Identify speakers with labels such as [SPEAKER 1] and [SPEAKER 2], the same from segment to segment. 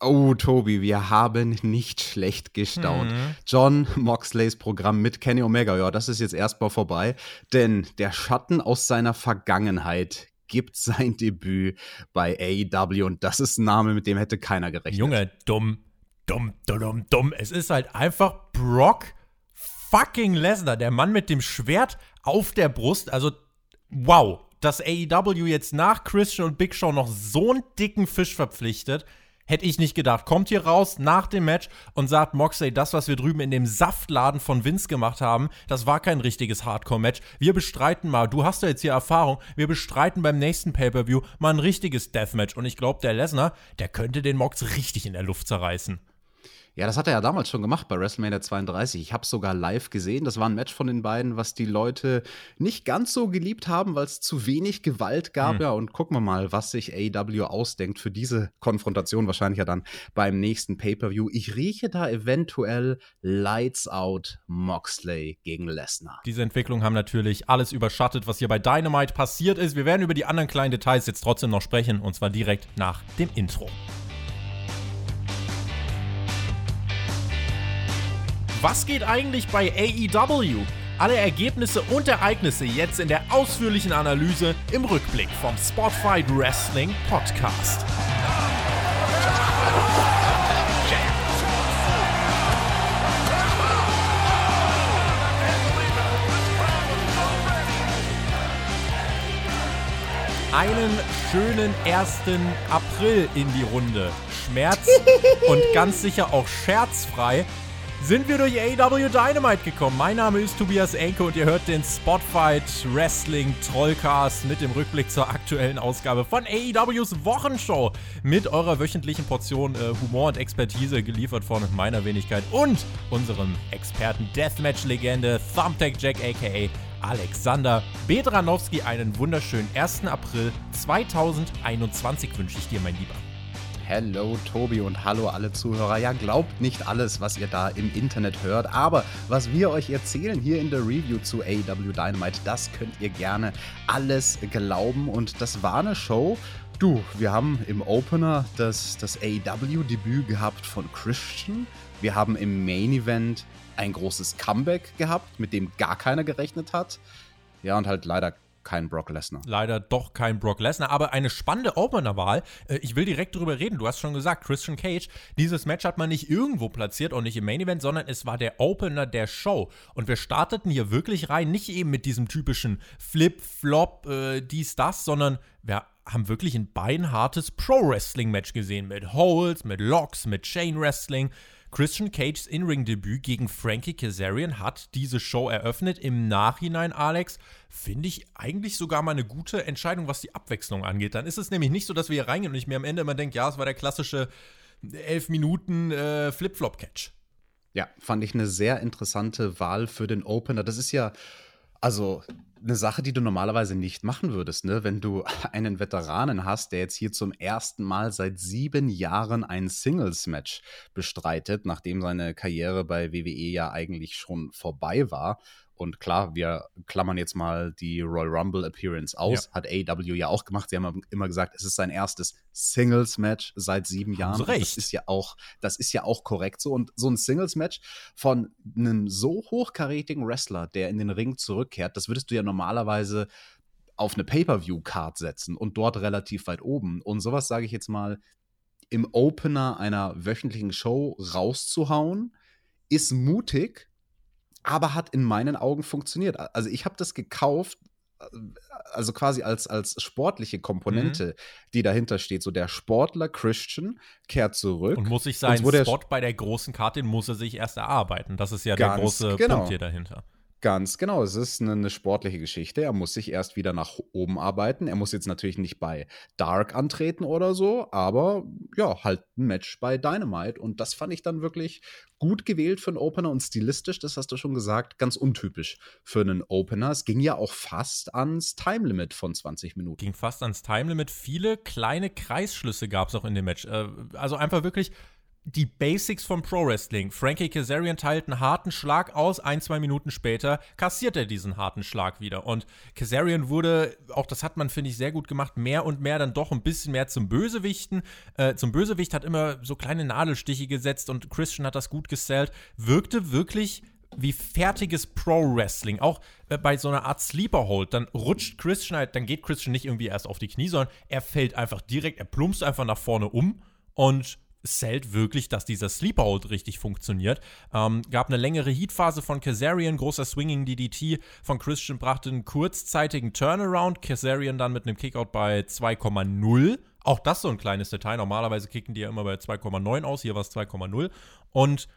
[SPEAKER 1] Oh, Tobi, wir haben nicht schlecht gestaunt. Mhm. John Moxleys Programm mit Kenny Omega, ja, das ist jetzt erstmal vorbei, denn der Schatten aus seiner Vergangenheit gibt sein Debüt bei AEW und das ist ein Name, mit dem hätte keiner gerechnet.
[SPEAKER 2] Junge, dumm, dumm, dumm, dumm. Es ist halt einfach Brock fucking Lesnar, der Mann mit dem Schwert auf der Brust. Also, wow, dass AEW jetzt nach Christian und Big Show noch so einen dicken Fisch verpflichtet. Hätte ich nicht gedacht. Kommt hier raus nach dem Match und sagt Moxley, das, was wir drüben in dem Saftladen von Vince gemacht haben, das war kein richtiges Hardcore-Match. Wir bestreiten mal, du hast ja jetzt hier Erfahrung, wir bestreiten beim nächsten Pay-Per-View mal ein richtiges Deathmatch. Und ich glaube, der Lesnar, der könnte den Mox richtig in der Luft zerreißen.
[SPEAKER 1] Ja, das hat er ja damals schon gemacht bei WrestleMania 32. Ich habe es sogar live gesehen. Das war ein Match von den beiden, was die Leute nicht ganz so geliebt haben, weil es zu wenig Gewalt gab. Mhm. Ja, und gucken wir mal, was sich AEW ausdenkt für diese Konfrontation. Wahrscheinlich ja dann beim nächsten Pay-Per-View. Ich rieche da eventuell Lights Out Moxley gegen Lesnar.
[SPEAKER 2] Diese Entwicklung haben natürlich alles überschattet, was hier bei Dynamite passiert ist. Wir werden über die anderen kleinen Details jetzt trotzdem noch sprechen und zwar direkt nach dem Intro. Was geht eigentlich bei AEW? Alle Ergebnisse und Ereignisse jetzt in der ausführlichen Analyse im Rückblick vom Spotfight Wrestling Podcast. Einen schönen 1. April in die Runde. Schmerz und ganz sicher auch scherzfrei sind wir durch AW Dynamite gekommen. Mein Name ist Tobias Enke und ihr hört den Spotfight Wrestling Trollcast mit dem Rückblick zur aktuellen Ausgabe von AEWs Wochenshow mit eurer wöchentlichen Portion äh, Humor und Expertise geliefert von meiner Wenigkeit und unserem Experten Deathmatch-Legende Thumbtack Jack aka Alexander Bedranowski. Einen wunderschönen 1. April 2021 wünsche ich dir, mein Lieber.
[SPEAKER 1] Hello Tobi und hallo alle Zuhörer. Ja, glaubt nicht alles, was ihr da im Internet hört, aber was wir euch erzählen hier in der Review zu AEW Dynamite, das könnt ihr gerne alles glauben und das war eine Show. Du, wir haben im Opener das, das AEW-Debüt gehabt von Christian. Wir haben im Main Event ein großes Comeback gehabt, mit dem gar keiner gerechnet hat. Ja, und halt leider kein Brock Lesnar.
[SPEAKER 2] Leider doch kein Brock Lesnar, aber eine spannende Opener-Wahl. Äh, ich will direkt darüber reden. Du hast schon gesagt, Christian Cage, dieses Match hat man nicht irgendwo platziert und nicht im Main Event, sondern es war der Opener der Show. Und wir starteten hier wirklich rein, nicht eben mit diesem typischen Flip, Flop, äh, dies, das, sondern wir haben wirklich ein beinhartes Pro-Wrestling-Match gesehen mit Holds, mit Locks, mit Chain Wrestling. Christian Cages In-Ring-Debüt gegen Frankie Kazarian hat diese Show eröffnet. Im Nachhinein, Alex, finde ich eigentlich sogar mal eine gute Entscheidung, was die Abwechslung angeht. Dann ist es nämlich nicht so, dass wir hier reingehen und ich mir am Ende immer denke, ja, es war der klassische 11 Minuten äh, Flip-Flop-Catch.
[SPEAKER 1] Ja, fand ich eine sehr interessante Wahl für den Opener. Das ist ja, also eine Sache, die du normalerweise nicht machen würdest, ne? Wenn du einen Veteranen hast, der jetzt hier zum ersten Mal seit sieben Jahren ein Singles-Match bestreitet, nachdem seine Karriere bei WWE ja eigentlich schon vorbei war und klar, wir klammern jetzt mal die Royal Rumble Appearance aus. Ja. Hat AW ja auch gemacht. Sie haben immer gesagt, es ist sein erstes Singles-Match seit sieben Jahren.
[SPEAKER 2] So recht.
[SPEAKER 1] Das ist ja auch, das ist ja auch korrekt so. Und so ein Singles-Match von einem so hochkarätigen Wrestler, der in den Ring zurückkehrt, das würdest du ja normalerweise auf eine Pay-Per-View-Card setzen und dort relativ weit oben. Und sowas sage ich jetzt mal im Opener einer wöchentlichen Show rauszuhauen, ist mutig aber hat in meinen Augen funktioniert. Also ich habe das gekauft, äh, also quasi als, als sportliche Komponente, mhm. die dahinter steht. So der Sportler Christian kehrt zurück.
[SPEAKER 2] Und muss sich seinen Spot bei der großen Karte, muss er sich erst erarbeiten. Das ist ja der große genau. Punkt hier dahinter.
[SPEAKER 1] Ganz genau, es ist eine, eine, sportliche Geschichte. Er muss sich erst wieder nach oben arbeiten. Er muss jetzt natürlich nicht bei Dark antreten oder so, aber ja, halt ein Match bei Dynamite. Und das fand ich dann wirklich gut gewählt für einen Opener und stilistisch, das hast du schon gesagt, ganz untypisch für einen Opener. Es ging ja auch fast ans Time Limit von 20 Minuten.
[SPEAKER 2] Ging fast ans Time Limit. Viele kleine Kreisschlüsse gab es auch in dem Match. Äh, also einfach wirklich die Basics vom Pro Wrestling. Frankie Kazarian teilt einen harten Schlag aus, ein, zwei Minuten später kassiert er diesen harten Schlag wieder. Und Kazarian wurde, auch das hat man, finde ich, sehr gut gemacht, mehr und mehr dann doch ein bisschen mehr zum Bösewichten. Äh, zum Bösewicht hat immer so kleine Nadelstiche gesetzt und Christian hat das gut gesellt. Wirkte wirklich wie fertiges Pro-Wrestling. Auch äh, bei so einer Art Sleeper-Hold, dann rutscht Christian halt, dann geht Christian nicht irgendwie erst auf die Knie, sondern er fällt einfach direkt, er plumpst einfach nach vorne um und zählt wirklich, dass dieser Sleeper-Hold richtig funktioniert. Ähm, gab eine längere Heatphase von Kazarian, großer Swinging DDT von Christian brachte einen kurzzeitigen Turnaround. Kazarian dann mit einem Kickout bei 2,0. Auch das so ein kleines Detail. Normalerweise kicken die ja immer bei 2,9 aus, hier war es 2,0. Und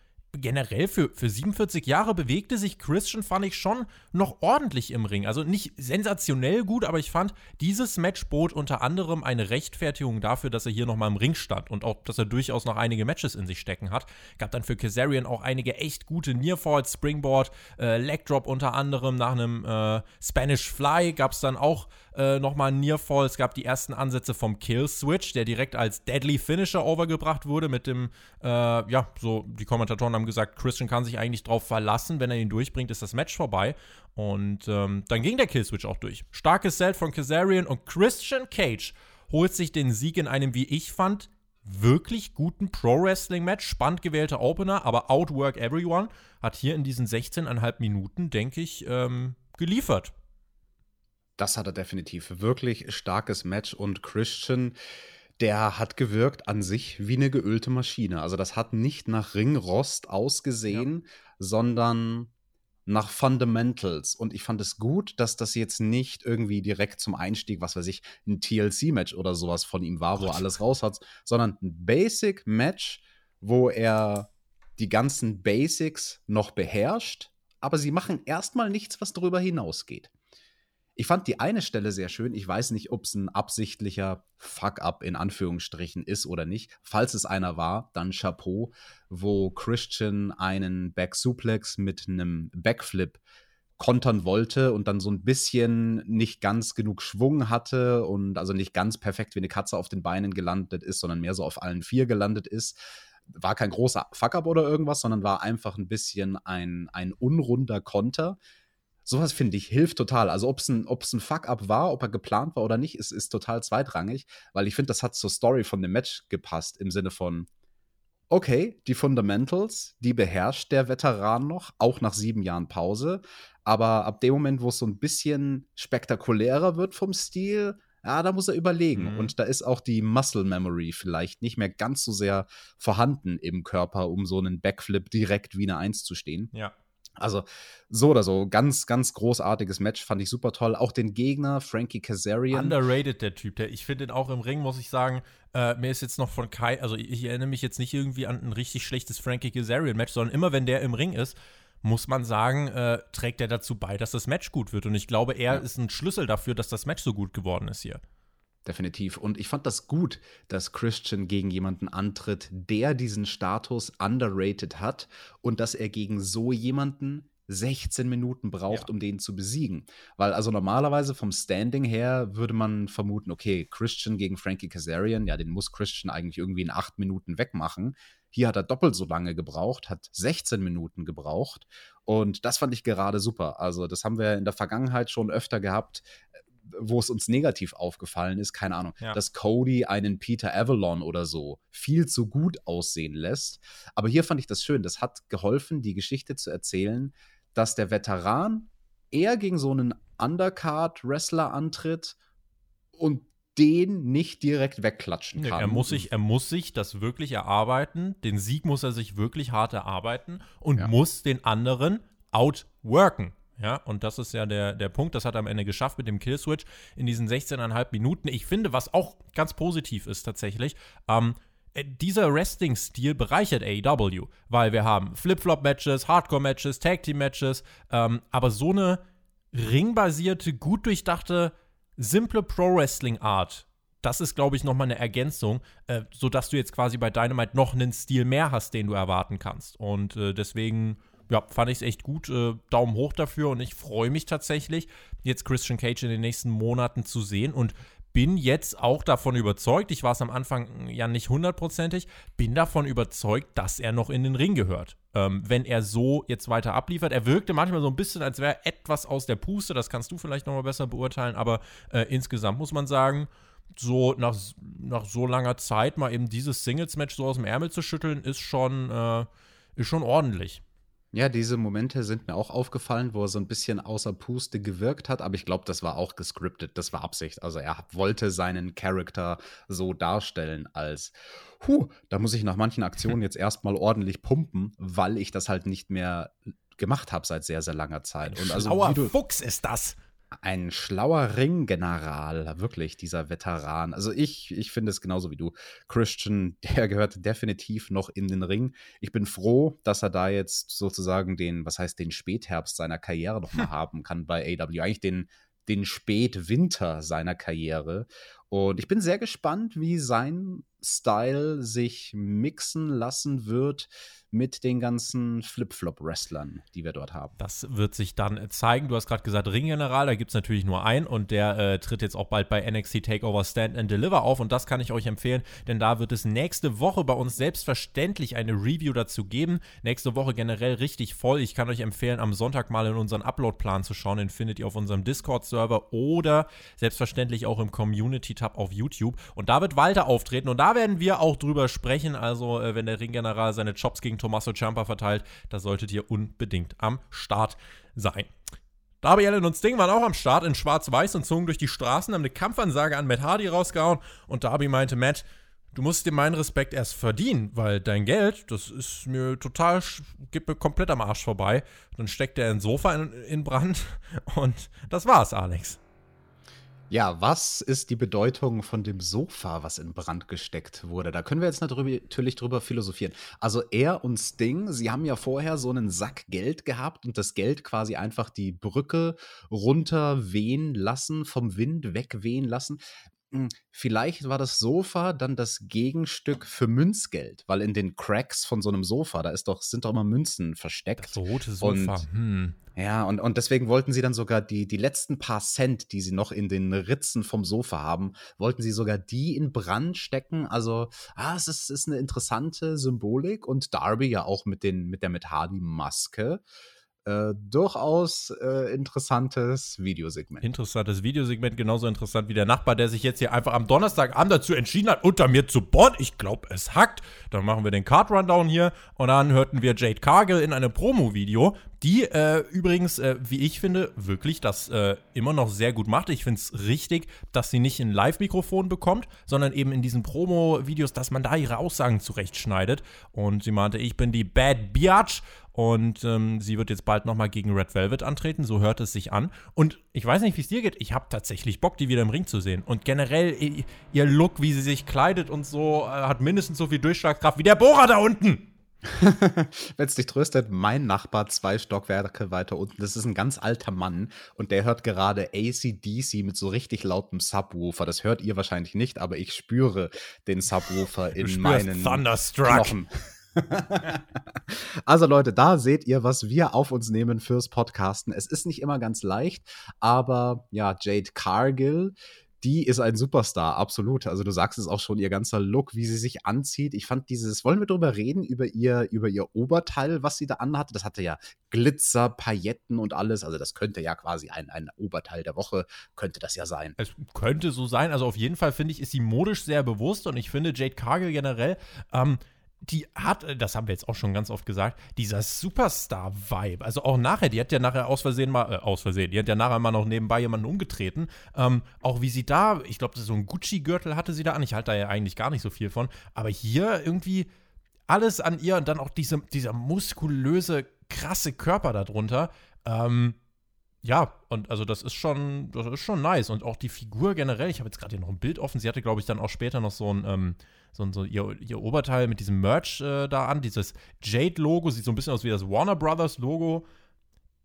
[SPEAKER 2] generell für, für 47 Jahre bewegte sich Christian, fand ich schon noch ordentlich im Ring. Also nicht sensationell gut, aber ich fand, dieses Match bot unter anderem eine Rechtfertigung dafür, dass er hier nochmal im Ring stand und auch, dass er durchaus noch einige Matches in sich stecken hat. Gab dann für Kazarian auch einige echt gute Nearfalls, Springboard, äh, Leg Drop unter anderem nach einem äh, Spanish Fly gab es dann auch äh, nochmal ein Nearfall. Es gab die ersten Ansätze vom Kill Switch, der direkt als Deadly Finisher overgebracht wurde mit dem, äh, ja, so die Kommentatoren haben gesagt, Christian kann sich eigentlich drauf verlassen, wenn er ihn durchbringt, ist das Match vorbei. Und ähm, dann ging der Kill Switch auch durch. Starkes Set von Kazarian und Christian Cage holt sich den Sieg in einem, wie ich fand, wirklich guten Pro-Wrestling-Match. Spannend gewählter Opener, aber Outwork Everyone hat hier in diesen 16,5 Minuten, denke ich, ähm, geliefert.
[SPEAKER 1] Das hat er definitiv. Wirklich starkes Match und Christian, der hat gewirkt an sich wie eine geölte Maschine. Also das hat nicht nach Ringrost ausgesehen, ja. sondern nach Fundamentals. Und ich fand es gut, dass das jetzt nicht irgendwie direkt zum Einstieg, was weiß ich, ein TLC-Match oder sowas von ihm war, wo er alles raus hat, sondern ein Basic-Match, wo er die ganzen Basics noch beherrscht, aber sie machen erstmal nichts, was darüber hinausgeht. Ich fand die eine Stelle sehr schön. Ich weiß nicht, ob es ein absichtlicher Fuck-up in Anführungsstrichen ist oder nicht. Falls es einer war, dann Chapeau, wo Christian einen Back-Suplex mit einem Backflip kontern wollte und dann so ein bisschen nicht ganz genug Schwung hatte und also nicht ganz perfekt wie eine Katze auf den Beinen gelandet ist, sondern mehr so auf allen vier gelandet ist. War kein großer Fuck-up oder irgendwas, sondern war einfach ein bisschen ein, ein unrunder Konter sowas finde ich hilft total. Also ob es ein, ein Fuck-up war, ob er geplant war oder nicht, ist, ist total zweitrangig, weil ich finde, das hat zur Story von dem Match gepasst im Sinne von, okay, die Fundamentals, die beherrscht der Veteran noch, auch nach sieben Jahren Pause. Aber ab dem Moment, wo es so ein bisschen spektakulärer wird vom Stil, ja, da muss er überlegen. Mhm. Und da ist auch die Muscle Memory vielleicht nicht mehr ganz so sehr vorhanden im Körper, um so einen Backflip direkt wie eine Eins zu stehen.
[SPEAKER 2] Ja.
[SPEAKER 1] Also so oder so, ganz, ganz großartiges Match, fand ich super toll. Auch den Gegner, Frankie Kazarian.
[SPEAKER 2] Underrated, der Typ. Der, ich finde ihn auch im Ring, muss ich sagen, äh, mir ist jetzt noch von Kai, also ich, ich, erinnere mich jetzt nicht irgendwie an ein richtig schlechtes Frankie Kazarian-Match, sondern immer wenn der im Ring ist, muss man sagen, äh, trägt er dazu bei, dass das Match gut wird. Und ich glaube, er ja. ist ein Schlüssel dafür, dass das Match so gut geworden ist hier
[SPEAKER 1] definitiv. Und ich fand das gut, dass Christian gegen jemanden antritt, der diesen Status underrated hat und dass er gegen so jemanden 16 Minuten braucht, ja. um den zu besiegen. Weil also normalerweise vom Standing her würde man vermuten, okay, Christian gegen Frankie Kazarian, ja, den muss Christian eigentlich irgendwie in acht Minuten wegmachen. Hier hat er doppelt so lange gebraucht, hat 16 Minuten gebraucht. Und das fand ich gerade super. Also, das haben wir in der Vergangenheit schon öfter gehabt wo es uns negativ aufgefallen ist, keine Ahnung, ja. dass Cody einen Peter Avalon oder so viel zu gut aussehen lässt. Aber hier fand ich das schön. Das hat geholfen, die Geschichte zu erzählen, dass der Veteran eher gegen so einen Undercard-Wrestler antritt und den nicht direkt wegklatschen kann.
[SPEAKER 2] er, muss sich, er muss sich das wirklich erarbeiten. Den Sieg muss er sich wirklich hart erarbeiten und ja. muss den anderen outworken. Ja, und das ist ja der, der Punkt, das hat er am Ende geschafft mit dem Killswitch in diesen 16,5 Minuten. Ich finde, was auch ganz positiv ist tatsächlich, ähm, äh, dieser Wrestling-Stil bereichert AEW, weil wir haben Flip-Flop-Matches, Hardcore-Matches, Tag-Team-Matches, ähm, aber so eine ringbasierte, gut durchdachte, simple Pro-Wrestling-Art, das ist, glaube ich, nochmal eine Ergänzung, äh, sodass du jetzt quasi bei Dynamite noch einen Stil mehr hast, den du erwarten kannst. Und äh, deswegen ja, fand ich es echt gut. Äh, Daumen hoch dafür und ich freue mich tatsächlich, jetzt Christian Cage in den nächsten Monaten zu sehen. Und bin jetzt auch davon überzeugt, ich war es am Anfang ja nicht hundertprozentig, bin davon überzeugt, dass er noch in den Ring gehört. Ähm, wenn er so jetzt weiter abliefert. Er wirkte manchmal so ein bisschen, als wäre etwas aus der Puste, das kannst du vielleicht nochmal besser beurteilen, aber äh, insgesamt muss man sagen, so nach, nach so langer Zeit mal eben dieses Singles-Match so aus dem Ärmel zu schütteln, ist schon, äh, ist schon ordentlich.
[SPEAKER 1] Ja, diese Momente sind mir auch aufgefallen, wo er so ein bisschen außer Puste gewirkt hat, aber ich glaube, das war auch gescriptet, das war Absicht. Also er wollte seinen Charakter so darstellen als, huh, da muss ich nach manchen Aktionen jetzt erstmal ordentlich pumpen, weil ich das halt nicht mehr gemacht habe seit sehr, sehr langer Zeit.
[SPEAKER 2] Und also, schlauer Fuchs ist das
[SPEAKER 1] ein schlauer Ringgeneral, wirklich, dieser Veteran. Also ich, ich finde es genauso wie du. Christian, der gehört definitiv noch in den Ring. Ich bin froh, dass er da jetzt sozusagen den, was heißt, den Spätherbst seiner Karriere nochmal haben kann bei AW. Eigentlich den, den Spätwinter seiner Karriere. Und ich bin sehr gespannt, wie sein Style sich mixen lassen wird mit den ganzen Flip-Flop-Wrestlern, die wir dort haben.
[SPEAKER 2] Das wird sich dann zeigen. Du hast gerade gesagt, Ringgeneral, da gibt es natürlich nur einen und der äh, tritt jetzt auch bald bei NXT Takeover Stand and Deliver auf und das kann ich euch empfehlen, denn da wird es nächste Woche bei uns selbstverständlich eine Review dazu geben. Nächste Woche generell richtig voll. Ich kann euch empfehlen, am Sonntag mal in unseren Upload-Plan zu schauen. Den findet ihr auf unserem Discord-Server oder selbstverständlich auch im Community-Tab auf YouTube. Und da wird Walter auftreten und da werden wir auch drüber sprechen. Also, äh, wenn der Ringgeneral seine Chops gegen Tommaso Ciampa verteilt. Da solltet ihr unbedingt am Start sein. Darby Allen und Sting waren auch am Start in Schwarz-Weiß und zogen durch die Straßen, haben eine Kampfansage an Matt Hardy rausgehauen und Darby meinte, Matt, du musst dir meinen Respekt erst verdienen, weil dein Geld, das ist mir total, geht mir komplett am Arsch vorbei. Dann steckt er ein Sofa in, in Brand und das war's, Alex.
[SPEAKER 1] Ja, was ist die Bedeutung von dem Sofa, was in Brand gesteckt wurde? Da können wir jetzt natürlich drüber philosophieren. Also er und Sting, sie haben ja vorher so einen Sack Geld gehabt und das Geld quasi einfach die Brücke runter wehen lassen, vom Wind wegwehen lassen. Hm, vielleicht war das Sofa dann das Gegenstück für Münzgeld, weil in den Cracks von so einem Sofa, da ist doch, sind doch immer Münzen versteckt.
[SPEAKER 2] Das rote Sofa. Und, hm.
[SPEAKER 1] Ja, und, und deswegen wollten sie dann sogar die, die letzten paar Cent, die sie noch in den Ritzen vom Sofa haben, wollten sie sogar die in Brand stecken. Also, ah, es ist, ist eine interessante Symbolik und Darby ja auch mit, den, mit der Met Hardy-Maske äh, durchaus äh, interessantes Videosegment.
[SPEAKER 2] Interessantes Videosegment, genauso interessant wie der Nachbar, der sich jetzt hier einfach am Donnerstagabend dazu entschieden hat, unter mir zu bohren. Ich glaube, es hackt. Dann machen wir den Card Rundown hier und dann hörten wir Jade Cargill in einem Promo-Video, die äh, übrigens, äh, wie ich finde, wirklich das äh, immer noch sehr gut macht. Ich finde es richtig, dass sie nicht ein Live-Mikrofon bekommt, sondern eben in diesen Promo-Videos, dass man da ihre Aussagen zurechtschneidet. Und sie meinte, ich bin die Bad Biatch und ähm, sie wird jetzt bald nochmal gegen Red Velvet antreten, so hört es sich an. Und ich weiß nicht, wie es dir geht, ich habe tatsächlich Bock, die wieder im Ring zu sehen. Und generell, ihr Look, wie sie sich kleidet und so, äh, hat mindestens so viel Durchschlagskraft wie der Bohrer da unten.
[SPEAKER 1] Wenn es dich tröstet, mein Nachbar zwei Stockwerke weiter unten, das ist ein ganz alter Mann und der hört gerade ACDC mit so richtig lautem Subwoofer. Das hört ihr wahrscheinlich nicht, aber ich spüre den Subwoofer in meinen Knochen. also Leute, da seht ihr, was wir auf uns nehmen fürs Podcasten. Es ist nicht immer ganz leicht, aber ja, Jade Cargill, die ist ein Superstar, absolut. Also du sagst es auch schon, ihr ganzer Look, wie sie sich anzieht. Ich fand dieses, wollen wir drüber reden, über ihr, über ihr Oberteil, was sie da anhatte? Das hatte ja Glitzer, Pailletten und alles. Also das könnte ja quasi ein, ein Oberteil der Woche, könnte das ja sein.
[SPEAKER 2] Es könnte so sein. Also auf jeden Fall finde ich, ist sie modisch sehr bewusst und ich finde Jade Cargill generell, ähm, die hat, äh, das haben wir jetzt auch schon ganz oft gesagt, dieser Superstar-Vibe. Also auch nachher, die hat ja nachher aus Versehen mal, äh, aus Versehen, die hat ja nachher mal noch nebenbei jemanden umgetreten. Ähm, auch wie sie da, ich glaube, so ein Gucci-Gürtel hatte sie da an. Ich halte da ja eigentlich gar nicht so viel von. Aber hier irgendwie alles an ihr und dann auch diese, dieser muskulöse, krasse Körper darunter. Ähm, ja, und also das ist schon, das ist schon nice. Und auch die Figur generell, ich habe jetzt gerade hier noch ein Bild offen, sie hatte, glaube ich, dann auch später noch so ein, ähm, so, so ihr, ihr, Oberteil mit diesem Merch äh, da an, dieses Jade-Logo, sieht so ein bisschen aus wie das Warner Brothers-Logo.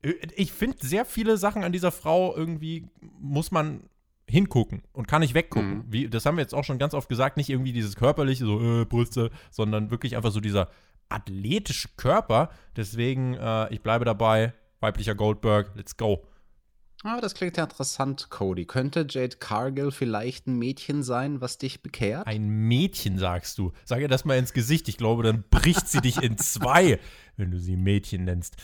[SPEAKER 2] Äh, ich finde sehr viele Sachen an dieser Frau irgendwie muss man hingucken und kann nicht weggucken. Mhm. Wie, das haben wir jetzt auch schon ganz oft gesagt, nicht irgendwie dieses körperliche, so äh, Brüste, sondern wirklich einfach so dieser athletische Körper. Deswegen, äh, ich bleibe dabei, weiblicher Goldberg, let's go.
[SPEAKER 1] Ah, das klingt ja interessant, Cody. Könnte Jade Cargill vielleicht ein Mädchen sein, was dich bekehrt?
[SPEAKER 2] Ein Mädchen, sagst du. Sag ihr das mal ins Gesicht. Ich glaube, dann bricht sie dich in zwei, wenn du sie Mädchen nennst.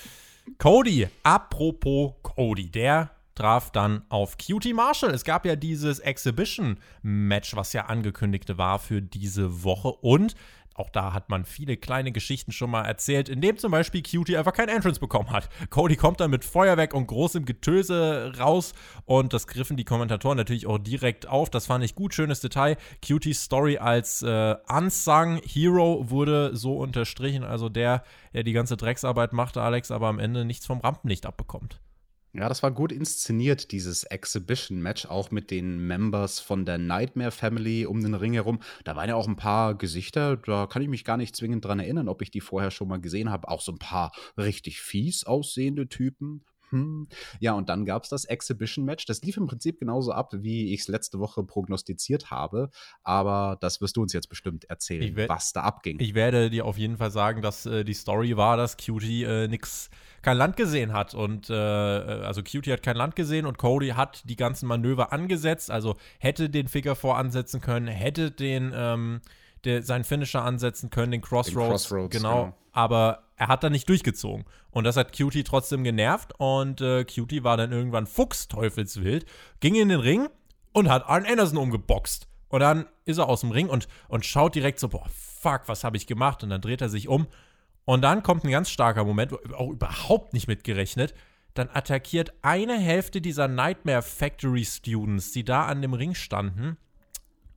[SPEAKER 2] Cody, apropos Cody, der traf dann auf Cutie Marshall. Es gab ja dieses Exhibition-Match, was ja angekündigt war für diese Woche. Und auch da hat man viele kleine Geschichten schon mal erzählt, in dem zum Beispiel Cutie einfach kein Entrance bekommen hat. Cody kommt dann mit Feuerwerk und großem Getöse raus und das griffen die Kommentatoren natürlich auch direkt auf. Das fand ich gut, schönes Detail. Cuties Story als äh, Unsung Hero wurde so unterstrichen, also der, der die ganze Drecksarbeit machte, Alex, aber am Ende nichts vom Rampenlicht abbekommt.
[SPEAKER 1] Ja, das war gut inszeniert, dieses Exhibition-Match, auch mit den Members von der Nightmare Family um den Ring herum. Da waren ja auch ein paar Gesichter, da kann ich mich gar nicht zwingend dran erinnern, ob ich die vorher schon mal gesehen habe. Auch so ein paar richtig fies aussehende Typen. Hm. Ja, und dann gab es das Exhibition-Match. Das lief im Prinzip genauso ab, wie ich es letzte Woche prognostiziert habe. Aber das wirst du uns jetzt bestimmt erzählen, was da abging.
[SPEAKER 2] Ich werde dir auf jeden Fall sagen, dass äh, die Story war, dass Cutie äh, nix kein Land gesehen hat. Und äh, also Cutie hat kein Land gesehen und Cody hat die ganzen Manöver angesetzt. Also hätte den Figure voransetzen können, hätte den ähm, der, seinen Finisher ansetzen können, den Crossroads. Den Crossroads genau, genau. Aber er hat da nicht durchgezogen. Und das hat Cutie trotzdem genervt. Und äh, Cutie war dann irgendwann fuchsteufelswild, ging in den Ring und hat Arn Anderson umgeboxt. Und dann ist er aus dem Ring und, und schaut direkt so, boah, fuck, was habe ich gemacht? Und dann dreht er sich um und dann kommt ein ganz starker Moment, auch überhaupt nicht mitgerechnet. Dann attackiert eine Hälfte dieser Nightmare Factory Students, die da an dem Ring standen,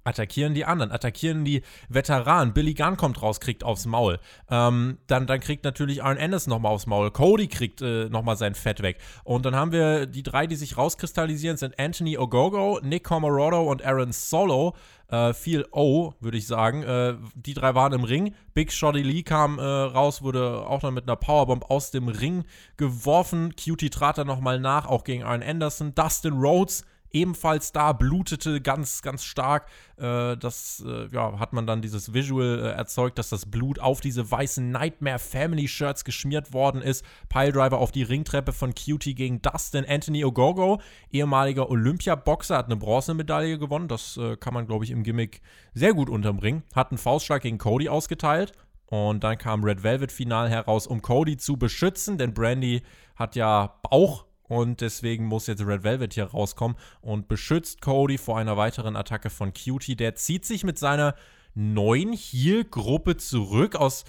[SPEAKER 2] attackieren die anderen, attackieren die Veteranen. Billy Gunn kommt raus, kriegt aufs Maul. Ähm, dann, dann kriegt natürlich Arn Anderson nochmal aufs Maul. Cody kriegt äh, nochmal sein Fett weg. Und dann haben wir die drei, die sich rauskristallisieren, sind Anthony Ogogo, Nick Comorodo und Aaron Solo. Äh, viel O, würde ich sagen. Äh, die drei waren im Ring. Big Shotty Lee kam äh, raus, wurde auch dann mit einer Powerbomb aus dem Ring geworfen. Cutie trat dann nochmal nach, auch gegen Arn Anderson. Dustin Rhodes ebenfalls da, blutete ganz, ganz stark. Äh, das äh, ja, hat man dann dieses Visual äh, erzeugt, dass das Blut auf diese weißen Nightmare Family Shirts geschmiert worden ist. Piledriver auf die Ringtreppe von Cutie gegen Dustin. Anthony Ogogo, ehemaliger Olympiaboxer, hat eine Bronzemedaille gewonnen. Das äh, kann man, glaube ich, im Gimmick sehr gut unterbringen. Hat einen Faustschlag gegen Cody ausgeteilt. Und dann kam Red Velvet Final heraus, um Cody zu beschützen, denn Brandy hat ja Bauch und deswegen muss jetzt Red Velvet hier rauskommen und beschützt Cody vor einer weiteren Attacke von Cutie. Der zieht sich mit seiner neuen Heal-Gruppe zurück aus,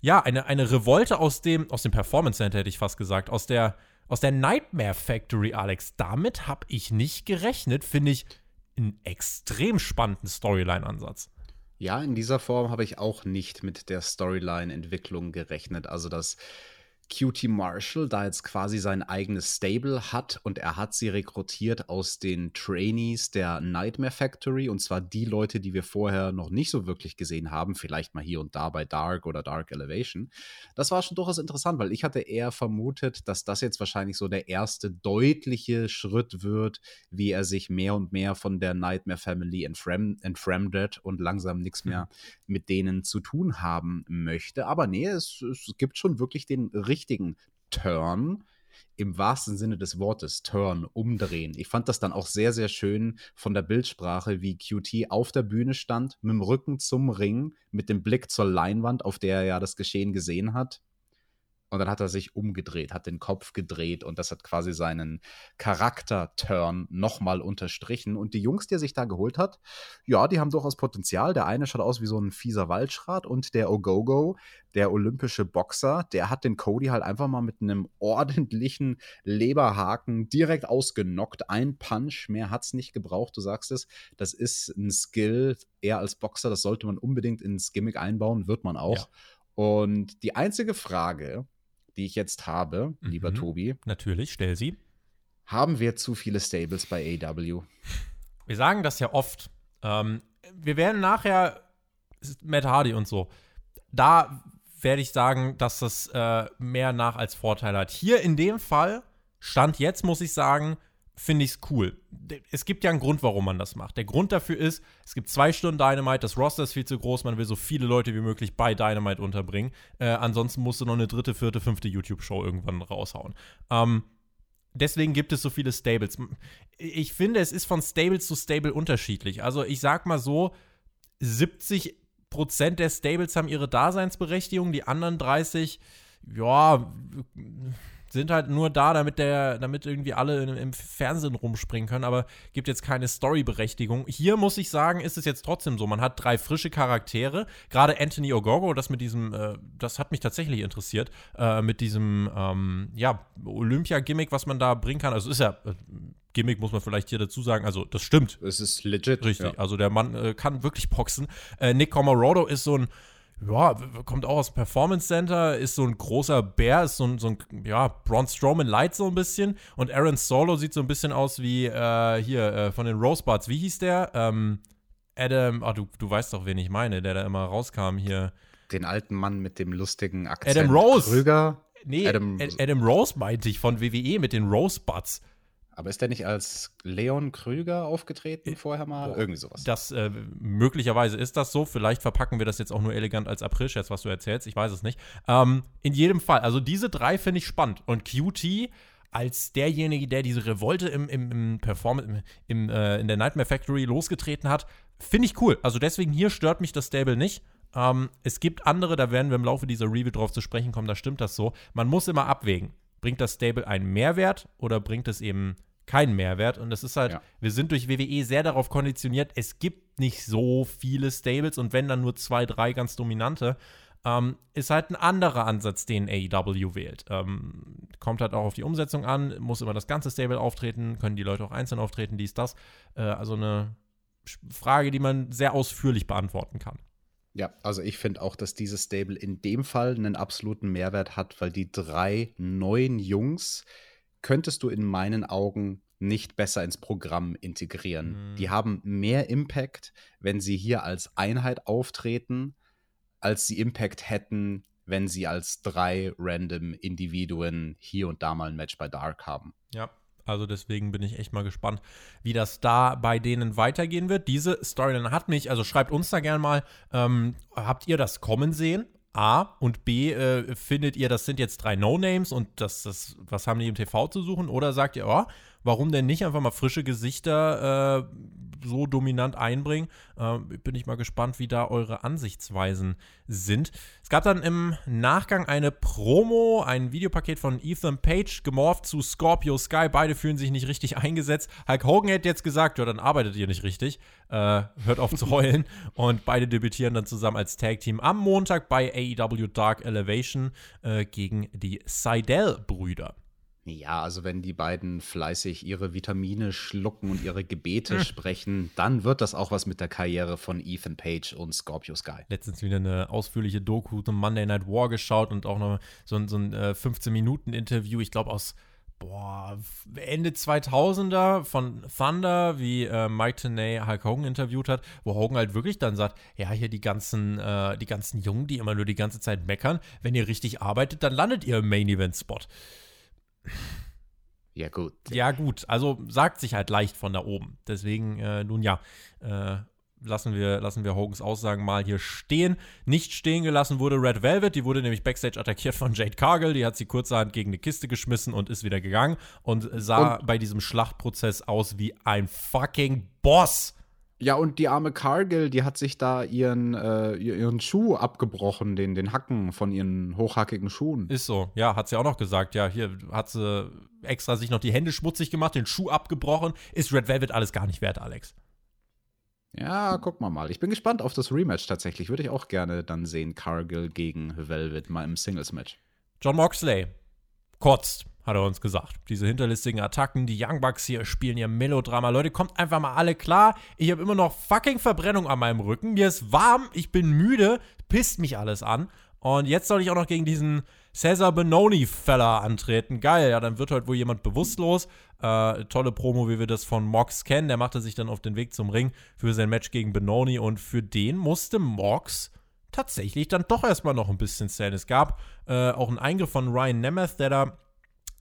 [SPEAKER 2] ja, eine, eine Revolte aus dem, aus dem Performance Center, hätte ich fast gesagt, aus der, aus der Nightmare Factory, Alex. Damit habe ich nicht gerechnet, finde ich einen extrem spannenden Storyline-Ansatz.
[SPEAKER 1] Ja, in dieser Form habe ich auch nicht mit der Storyline-Entwicklung gerechnet. Also, dass QT Marshall da jetzt quasi sein eigenes Stable hat und er hat sie rekrutiert aus den Trainees der Nightmare Factory und zwar die Leute, die wir vorher noch nicht so wirklich gesehen haben, vielleicht mal hier und da bei Dark oder Dark Elevation. Das war schon durchaus interessant, weil ich hatte eher vermutet, dass das jetzt wahrscheinlich so der erste deutliche Schritt wird, wie er sich mehr und mehr von der Nightmare Family entfremdet und langsam nichts mehr mhm. mit denen zu tun haben möchte. Aber nee, es, es gibt schon wirklich den richtigen richtigen Turn im wahrsten Sinne des Wortes, Turn, umdrehen. Ich fand das dann auch sehr, sehr schön von der Bildsprache, wie QT auf der Bühne stand, mit dem Rücken zum Ring, mit dem Blick zur Leinwand, auf der er ja das Geschehen gesehen hat. Und dann hat er sich umgedreht, hat den Kopf gedreht und das hat quasi seinen Charakter-Turn nochmal unterstrichen. Und die Jungs, die er sich da geholt hat, ja, die haben durchaus Potenzial. Der eine schaut aus wie so ein fieser Waldschrat und der Ogogo, der olympische Boxer, der hat den Cody halt einfach mal mit einem ordentlichen Leberhaken direkt ausgenockt. Ein Punch, mehr hat's nicht gebraucht, du sagst es. Das ist ein Skill, er als Boxer, das sollte man unbedingt ins Gimmick einbauen, wird man auch. Ja. Und die einzige Frage, die ich jetzt habe, mhm. lieber Tobi.
[SPEAKER 2] Natürlich, stell sie.
[SPEAKER 1] Haben wir zu viele Stables bei AW?
[SPEAKER 2] Wir sagen das ja oft. Ähm, wir werden nachher Matt Hardy und so. Da werde ich sagen, dass das äh, mehr nach als Vorteil hat. Hier in dem Fall, Stand jetzt, muss ich sagen, finde ich es cool. Es gibt ja einen Grund, warum man das macht. Der Grund dafür ist, es gibt zwei Stunden Dynamite, das Roster ist viel zu groß, man will so viele Leute wie möglich bei Dynamite unterbringen. Äh, ansonsten musst du noch eine dritte, vierte, fünfte YouTube-Show irgendwann raushauen. Ähm, deswegen gibt es so viele Stables. Ich finde, es ist von Stable zu Stable unterschiedlich. Also ich sag mal so, 70 Prozent der Stables haben ihre Daseinsberechtigung, die anderen 30, ja, sind halt nur da, damit der, damit irgendwie alle im Fernsehen rumspringen können, aber gibt jetzt keine Storyberechtigung. Hier muss ich sagen, ist es jetzt trotzdem so. Man hat drei frische Charaktere. Gerade Anthony Ogogo, das mit diesem, äh, das hat mich tatsächlich interessiert, äh, mit diesem, ähm, ja, Olympia-Gimmick, was man da bringen kann. Also ist ja. Äh, Gimmick muss man vielleicht hier dazu sagen. Also, das stimmt.
[SPEAKER 1] Es ist legit.
[SPEAKER 2] Richtig. Ja. Also, der Mann äh, kann wirklich boxen. Äh, Nick Comorodo ist so ein ja, kommt auch aus Performance Center, ist so ein großer Bär, ist so ein, so ein ja, Braun Strowman Light so ein bisschen. Und Aaron Solo sieht so ein bisschen aus wie äh, hier äh, von den Rosebuds. Wie hieß der? Ähm, Adam, ah, du, du weißt doch, wen ich meine, der da immer rauskam hier.
[SPEAKER 1] Den alten Mann mit dem lustigen Akzent.
[SPEAKER 2] Adam Rose.
[SPEAKER 1] Krüger.
[SPEAKER 2] Nee, Adam, Adam Rose meinte ich von WWE mit den Rosebuds.
[SPEAKER 1] Aber ist der nicht als Leon Krüger aufgetreten äh, vorher mal?
[SPEAKER 2] Boah, Irgendwie sowas. Das, äh, möglicherweise ist das so. Vielleicht verpacken wir das jetzt auch nur elegant als April-Scherz, was du erzählst. Ich weiß es nicht. Ähm, in jedem Fall, also diese drei finde ich spannend. Und QT als derjenige, der diese Revolte im, im, im Performance, im, äh, in der Nightmare Factory losgetreten hat, finde ich cool. Also deswegen hier stört mich das Stable nicht. Ähm, es gibt andere, da werden wir im Laufe dieser Review drauf zu sprechen kommen, da stimmt das so. Man muss immer abwägen. Bringt das Stable einen Mehrwert oder bringt es eben keinen Mehrwert. Und das ist halt, ja. wir sind durch WWE sehr darauf konditioniert, es gibt nicht so viele Stables und wenn dann nur zwei, drei ganz dominante. Ähm, ist halt ein anderer Ansatz, den AEW wählt. Ähm, kommt halt auch auf die Umsetzung an, muss immer das ganze Stable auftreten, können die Leute auch einzeln auftreten, dies, das. Äh, also eine Frage, die man sehr ausführlich beantworten kann.
[SPEAKER 1] Ja, also ich finde auch, dass dieses Stable in dem Fall einen absoluten Mehrwert hat, weil die drei neuen Jungs, könntest du in meinen Augen nicht besser ins Programm integrieren. Mhm. Die haben mehr Impact, wenn sie hier als Einheit auftreten, als sie Impact hätten, wenn sie als drei random Individuen hier und da mal ein Match bei Dark haben.
[SPEAKER 2] Ja, also deswegen bin ich echt mal gespannt, wie das da bei denen weitergehen wird. Diese Storyline hat mich, also schreibt uns da gerne mal, ähm, habt ihr das kommen sehen? A und B, äh, findet ihr, das sind jetzt drei No-Names und das, das, was haben die im TV zu suchen? Oder sagt ihr, oh, warum denn nicht einfach mal frische Gesichter äh, so dominant einbringen? Äh, bin ich mal gespannt, wie da eure Ansichtsweisen sind. Es gab dann im Nachgang eine Promo, ein Videopaket von Ethan Page, gemorpht zu Scorpio Sky. Beide fühlen sich nicht richtig eingesetzt. Hulk Hogan hätte jetzt gesagt, ja, dann arbeitet ihr nicht richtig. Äh, hört auf zu heulen. Und beide debütieren dann zusammen als Tag-Team am Montag bei AEW Dark Elevation äh, gegen die Seidel-Brüder.
[SPEAKER 1] Ja, also wenn die beiden fleißig ihre Vitamine schlucken und ihre Gebete hm. sprechen, dann wird das auch was mit der Karriere von Ethan Page und Scorpio Sky.
[SPEAKER 2] Letztens wieder eine ausführliche Doku zum Monday Night War geschaut und auch noch so ein, so ein äh, 15-Minuten-Interview, ich glaube aus boah, Ende 2000er von Thunder, wie äh, Mike Tenay Hulk Hogan interviewt hat, wo Hogan halt wirklich dann sagt, ja, hier die ganzen, äh, die ganzen Jungen, die immer nur die ganze Zeit meckern, wenn ihr richtig arbeitet, dann landet ihr im Main-Event-Spot.
[SPEAKER 1] Ja, gut.
[SPEAKER 2] Ja, gut. Also sagt sich halt leicht von da oben. Deswegen, äh, nun ja, äh, lassen wir, lassen wir Hogans Aussagen mal hier stehen. Nicht stehen gelassen wurde Red Velvet. Die wurde nämlich backstage attackiert von Jade Cargill. Die hat sie kurzerhand gegen eine Kiste geschmissen und ist wieder gegangen und sah und bei diesem Schlachtprozess aus wie ein fucking Boss.
[SPEAKER 1] Ja, und die arme Cargill, die hat sich da ihren, äh, ihren Schuh abgebrochen, den, den Hacken von ihren hochhackigen Schuhen.
[SPEAKER 2] Ist so, ja, hat sie auch noch gesagt. Ja, hier hat sie extra sich noch die Hände schmutzig gemacht, den Schuh abgebrochen. Ist Red Velvet alles gar nicht wert, Alex.
[SPEAKER 1] Ja, guck mal mal. Ich bin gespannt auf das Rematch tatsächlich. Würde ich auch gerne dann sehen, Cargill gegen Velvet mal im Singles-Match.
[SPEAKER 2] John Moxley kotzt hat er uns gesagt. Diese hinterlistigen Attacken, die Young Bucks hier spielen ihr Melodrama. Leute, kommt einfach mal alle klar. Ich habe immer noch fucking Verbrennung an meinem Rücken. Mir ist warm, ich bin müde, pisst mich alles an. Und jetzt soll ich auch noch gegen diesen Cesar Benoni-Feller antreten. Geil, ja, dann wird heute wohl jemand bewusstlos. Äh, tolle Promo, wie wir das von Mox kennen. Der machte sich dann auf den Weg zum Ring für sein Match gegen Benoni und für den musste Mox tatsächlich dann doch erstmal noch ein bisschen zählen. Es gab äh, auch einen Eingriff von Ryan Nemeth, der da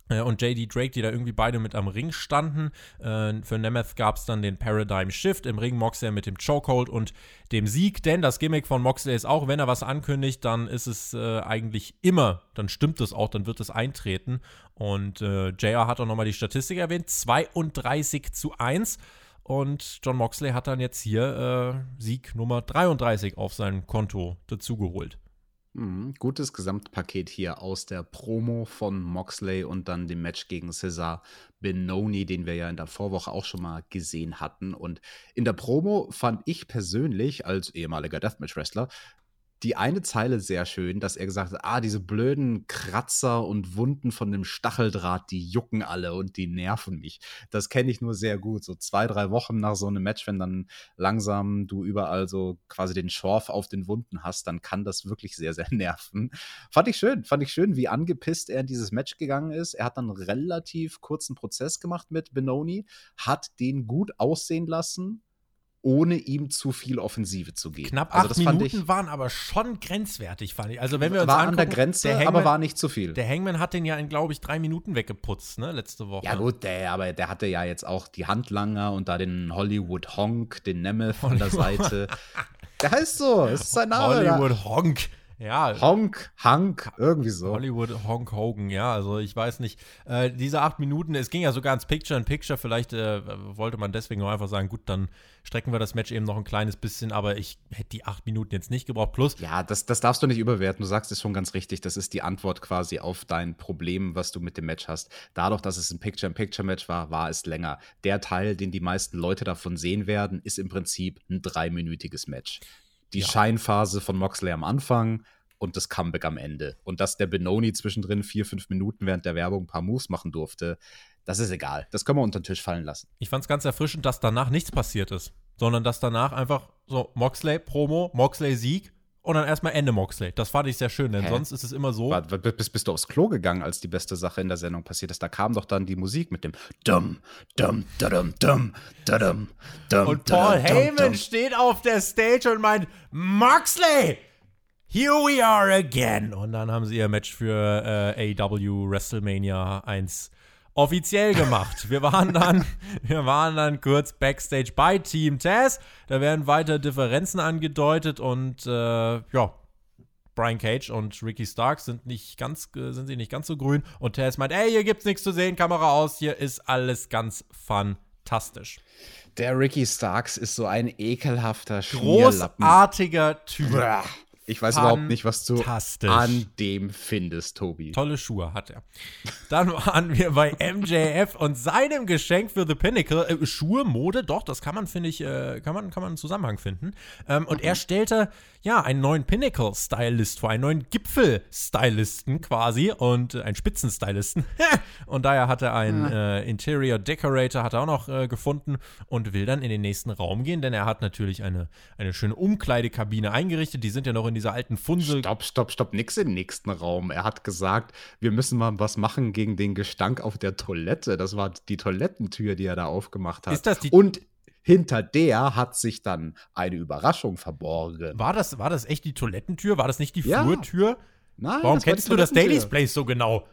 [SPEAKER 2] und JD Drake, die da irgendwie beide mit am Ring standen. Äh, für Nemeth gab es dann den Paradigm Shift im Ring, Moxley mit dem Chokehold und dem Sieg. Denn das Gimmick von Moxley ist auch, wenn er was ankündigt, dann ist es äh, eigentlich immer, dann stimmt es auch, dann wird es eintreten. Und äh, JR hat auch nochmal die Statistik erwähnt: 32 zu 1. Und John Moxley hat dann jetzt hier äh, Sieg Nummer 33 auf sein Konto dazugeholt.
[SPEAKER 1] Mhm, gutes Gesamtpaket hier aus der Promo von Moxley und dann dem Match gegen Cesar Benoni, den wir ja in der Vorwoche auch schon mal gesehen hatten. Und in der Promo fand ich persönlich als ehemaliger Deathmatch-Wrestler die eine Zeile sehr schön, dass er gesagt hat, ah, diese blöden Kratzer und Wunden von dem Stacheldraht, die jucken alle und die nerven mich. Das kenne ich nur sehr gut. So zwei, drei Wochen nach so einem Match, wenn dann langsam du überall so quasi den Schorf auf den Wunden hast, dann kann das wirklich sehr, sehr nerven. Fand ich schön, fand ich schön, wie angepisst er in dieses Match gegangen ist. Er hat dann relativ kurzen Prozess gemacht mit Benoni, hat den gut aussehen lassen, ohne ihm zu viel Offensive zu geben.
[SPEAKER 2] Knapp also acht Minuten ich, waren aber schon grenzwertig, fand ich. Also wenn wir uns
[SPEAKER 1] war
[SPEAKER 2] angucken,
[SPEAKER 1] an der Grenze, der Hangman, aber war nicht zu viel.
[SPEAKER 2] Der Hangman hat den ja in, glaube ich, drei Minuten weggeputzt, ne, letzte Woche.
[SPEAKER 1] Ja gut, der, aber der hatte ja jetzt auch die Handlanger und da den Hollywood Honk, den Nemeth an der Seite. der heißt so, das ist sein Name.
[SPEAKER 2] Hollywood Honk. Ja.
[SPEAKER 1] Honk, Hank, irgendwie so.
[SPEAKER 2] Hollywood Honk Hogan, ja, also ich weiß nicht. Äh, diese acht Minuten, es ging ja sogar ins Picture in Picture, vielleicht äh, wollte man deswegen nur einfach sagen, gut, dann strecken wir das Match eben noch ein kleines bisschen, aber ich hätte die acht Minuten jetzt nicht gebraucht. Plus.
[SPEAKER 1] Ja, das, das darfst du nicht überwerten. Du sagst es schon ganz richtig. Das ist die Antwort quasi auf dein Problem, was du mit dem Match hast. Dadurch, dass es ein Picture-in-Picture-Match war, war es länger. Der Teil, den die meisten Leute davon sehen werden, ist im Prinzip ein dreiminütiges Match die ja. Scheinphase von Moxley am Anfang und das Comeback am Ende. Und dass der Benoni zwischendrin vier, fünf Minuten während der Werbung ein paar Moves machen durfte, das ist egal. Das können wir unter den Tisch fallen lassen.
[SPEAKER 2] Ich fand es ganz erfrischend, dass danach nichts passiert ist, sondern dass danach einfach so Moxley Promo, Moxley Sieg und dann erstmal Ende Moxley. Das fand ich sehr schön, denn Hä? sonst ist es immer so. War,
[SPEAKER 1] bist, bist du aufs Klo gegangen, als die beste Sache in der Sendung passiert ist? Da kam doch dann die Musik mit dem Dum, Dum, Dum, Dum, Dum,
[SPEAKER 2] Dum. Und Paul Heyman steht auf der Stage und meint: Moxley! Here we are again! Und dann haben sie ihr Match für äh, AW WrestleMania 1 offiziell gemacht. Wir waren dann, wir waren dann kurz backstage bei Team Taz. Da werden weiter Differenzen angedeutet und äh, ja, Brian Cage und Ricky Stark sind nicht ganz, sind sie nicht ganz so grün. Und Taz meint, ey, hier gibt's nichts zu sehen, Kamera aus, hier ist alles ganz fantastisch.
[SPEAKER 1] Der Ricky Starks ist so ein ekelhafter
[SPEAKER 2] Großartiger Typ.
[SPEAKER 1] Ich weiß überhaupt nicht, was du an dem findest, Tobi.
[SPEAKER 2] Tolle Schuhe hat er. Dann waren wir bei MJF und seinem Geschenk für The Pinnacle. Äh, Schuhe, Mode, doch, das kann man, finde ich, äh, kann, man, kann man einen Zusammenhang finden. Ähm, und mhm. er stellte, ja, einen neuen Pinnacle-Stylist vor, einen neuen Gipfel-Stylisten quasi und äh, einen Spitzen-Stylisten. und daher hat er einen mhm. Interior Decorator, hat er auch noch äh, gefunden und will dann in den nächsten Raum gehen, denn er hat natürlich eine, eine schöne Umkleidekabine eingerichtet. Die sind ja noch in dieser alten Funsel.
[SPEAKER 1] Stopp, stopp, stopp, nix im nächsten Raum. Er hat gesagt, wir müssen mal was machen gegen den Gestank auf der Toilette. Das war die Toilettentür, die er da aufgemacht hat.
[SPEAKER 2] Ist das die
[SPEAKER 1] Und hinter der hat sich dann eine Überraschung verborgen.
[SPEAKER 2] War das, war das echt die Toilettentür? War das nicht die ja. Flurtür? Nein, Warum kennst du das Daily's Place so genau?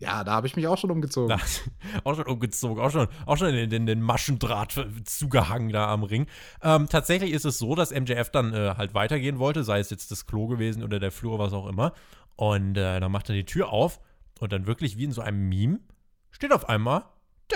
[SPEAKER 1] Ja, da habe ich mich auch schon umgezogen. Da,
[SPEAKER 2] auch schon umgezogen, auch schon, auch schon in den, den Maschendraht zugehangen da am Ring. Ähm, tatsächlich ist es so, dass MJF dann äh, halt weitergehen wollte, sei es jetzt das Klo gewesen oder der Flur, was auch immer. Und äh, dann macht er die Tür auf und dann wirklich wie in so einem Meme steht auf einmal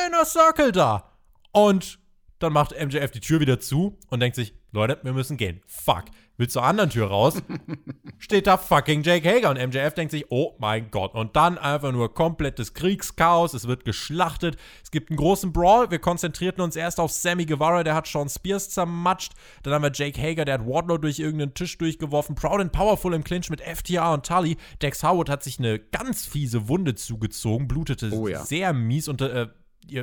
[SPEAKER 2] Inner Circle da. Und dann macht MJF die Tür wieder zu und denkt sich, Leute, wir müssen gehen. Fuck. Will zur anderen Tür raus, steht da fucking Jake Hager und MJF denkt sich, oh mein Gott. Und dann einfach nur komplettes Kriegschaos, es wird geschlachtet, es gibt einen großen Brawl, wir konzentrierten uns erst auf Sammy Guevara, der hat Sean Spears zermatscht, dann haben wir Jake Hager, der hat Wardlow durch irgendeinen Tisch durchgeworfen, Proud and Powerful im Clinch mit FTR und Tully, Dex Howard hat sich eine ganz fiese Wunde zugezogen, blutete oh ja. sehr mies und, äh,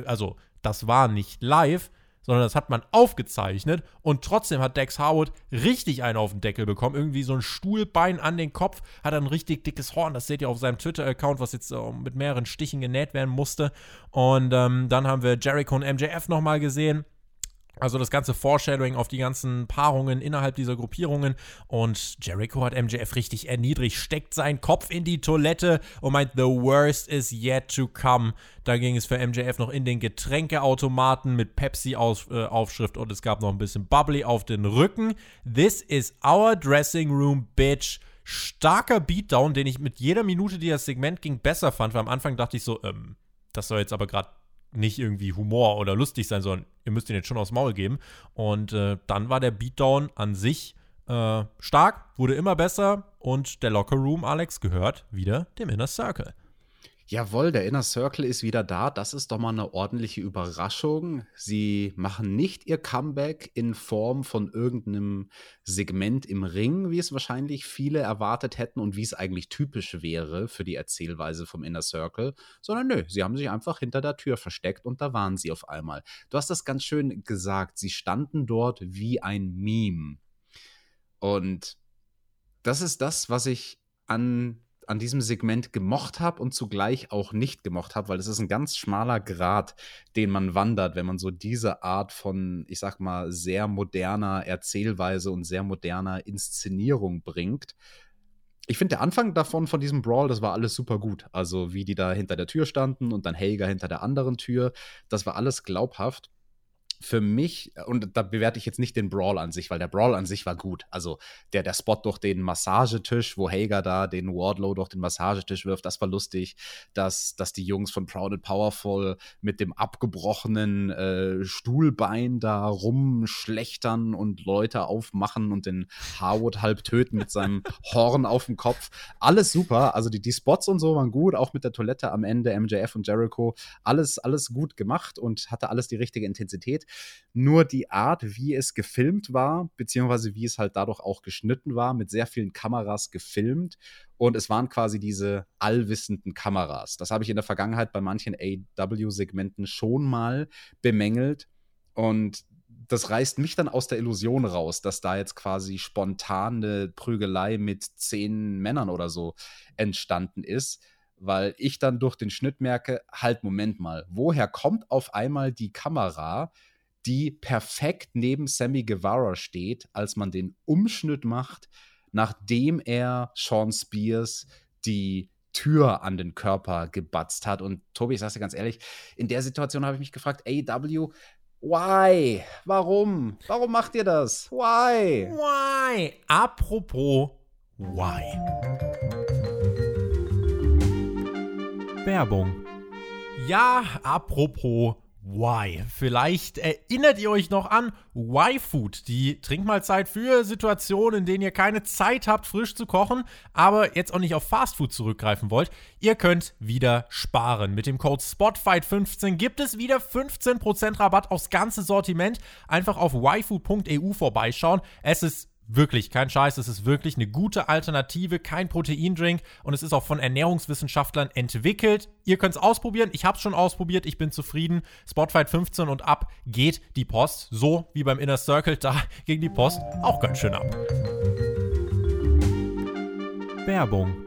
[SPEAKER 2] also, das war nicht live, sondern das hat man aufgezeichnet und trotzdem hat Dex Howard richtig einen auf den Deckel bekommen. Irgendwie so ein Stuhlbein an den Kopf, hat ein richtig dickes Horn. Das seht ihr auf seinem Twitter-Account, was jetzt äh, mit mehreren Stichen genäht werden musste. Und ähm, dann haben wir Jericho und MJF nochmal gesehen. Also das ganze Foreshadowing auf die ganzen Paarungen innerhalb dieser Gruppierungen. Und Jericho hat MJF richtig erniedrigt, steckt seinen Kopf in die Toilette und meint, the worst is yet to come. Da ging es für MJF noch in den Getränkeautomaten mit Pepsi-Aufschrift und es gab noch ein bisschen Bubbly auf den Rücken. This is our dressing room, bitch. Starker Beatdown, den ich mit jeder Minute, die das Segment ging, besser fand. Weil am Anfang dachte ich so, ähm, das soll jetzt aber gerade nicht irgendwie Humor oder lustig sein, sondern ihr müsst ihn jetzt schon aufs Maul geben. Und äh, dann war der Beatdown an sich äh, stark, wurde immer besser und der Locker Room, Alex, gehört wieder dem Inner Circle.
[SPEAKER 1] Jawohl, der Inner Circle ist wieder da. Das ist doch mal eine ordentliche Überraschung. Sie machen nicht ihr Comeback in Form von irgendeinem Segment im Ring, wie es wahrscheinlich viele erwartet hätten und wie es eigentlich typisch wäre für die Erzählweise vom Inner Circle, sondern nö, sie haben sich einfach hinter der Tür versteckt und da waren sie auf einmal. Du hast das ganz schön gesagt. Sie standen dort wie ein Meme. Und das ist das, was ich an an diesem Segment gemocht habe und zugleich auch nicht gemocht habe, weil es ist ein ganz schmaler Grad, den man wandert, wenn man so diese Art von, ich sag mal, sehr moderner Erzählweise und sehr moderner Inszenierung bringt. Ich finde, der Anfang davon, von diesem Brawl, das war alles super gut. Also, wie die da hinter der Tür standen und dann Helga hinter der anderen Tür, das war alles glaubhaft für mich, und da bewerte ich jetzt nicht den Brawl an sich, weil der Brawl an sich war gut. Also der, der Spot durch den Massagetisch, wo Hager da den Wardlow durch den Massagetisch wirft, das war lustig. Dass, dass die Jungs von Proud and Powerful mit dem abgebrochenen äh, Stuhlbein da rumschlechtern und Leute aufmachen und den Harwood halb töten mit seinem Horn auf dem Kopf. Alles super. Also die, die Spots und so waren gut, auch mit der Toilette am Ende, MJF und Jericho. Alles, alles gut gemacht und hatte alles die richtige Intensität. Nur die Art, wie es gefilmt war, beziehungsweise wie es halt dadurch auch geschnitten war, mit sehr vielen Kameras gefilmt. Und es waren quasi diese allwissenden Kameras. Das habe ich in der Vergangenheit bei manchen AW-Segmenten schon mal bemängelt. Und das reißt mich dann aus der Illusion raus, dass da jetzt quasi spontane Prügelei mit zehn Männern oder so entstanden ist, weil ich dann durch den Schnitt merke, halt, Moment mal, woher kommt auf einmal die Kamera, die perfekt neben Sammy Guevara steht, als man den Umschnitt macht, nachdem er Sean Spears die Tür an den Körper gebatzt hat. Und Tobi, ich sag's dir ganz ehrlich, in der Situation habe ich mich gefragt, AW, why? Warum? Warum macht ihr das? Why?
[SPEAKER 2] Why? Apropos why? Werbung. Ja, apropos Why. Vielleicht erinnert ihr euch noch an Y-Food, die Trinkmahlzeit für Situationen, in denen ihr keine Zeit habt, frisch zu kochen, aber jetzt auch nicht auf Fastfood zurückgreifen wollt. Ihr könnt wieder sparen. Mit dem Code SPOTFIGHT15 gibt es wieder 15% Rabatt aufs ganze Sortiment. Einfach auf yfood.eu vorbeischauen. Es ist wirklich kein Scheiß, es ist wirklich eine gute Alternative, kein Proteindrink und es ist auch von Ernährungswissenschaftlern entwickelt. Ihr könnt es ausprobieren, ich habe es schon ausprobiert, ich bin zufrieden. Spotfight 15 und ab geht die Post, so wie beim Inner Circle, da ging die Post auch ganz schön ab. Werbung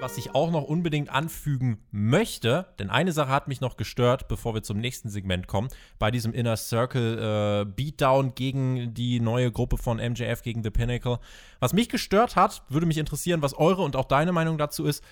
[SPEAKER 2] was ich auch noch unbedingt anfügen möchte, denn eine Sache hat mich noch gestört, bevor wir zum nächsten Segment kommen, bei diesem Inner Circle äh, Beatdown gegen die neue Gruppe von MJF gegen The Pinnacle. Was mich gestört hat, würde mich interessieren, was eure und auch deine Meinung dazu ist.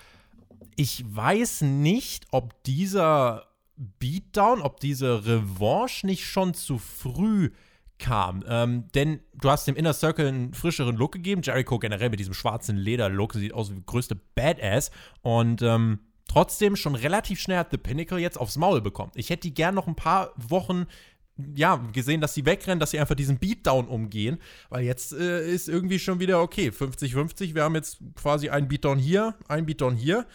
[SPEAKER 2] Ich weiß nicht, ob dieser Beatdown, ob diese Revanche nicht schon zu früh kam. Ähm, denn du hast dem Inner Circle einen frischeren Look gegeben. Jericho generell mit diesem schwarzen Leder-Look sieht aus wie größte Badass. Und ähm, trotzdem schon relativ schnell hat The Pinnacle jetzt aufs Maul bekommen. Ich hätte die gern noch ein paar Wochen ja, gesehen, dass sie wegrennen, dass sie einfach diesen Beatdown umgehen, weil jetzt äh, ist irgendwie schon wieder okay, 50-50, wir haben jetzt quasi einen Beatdown hier, einen Beatdown hier.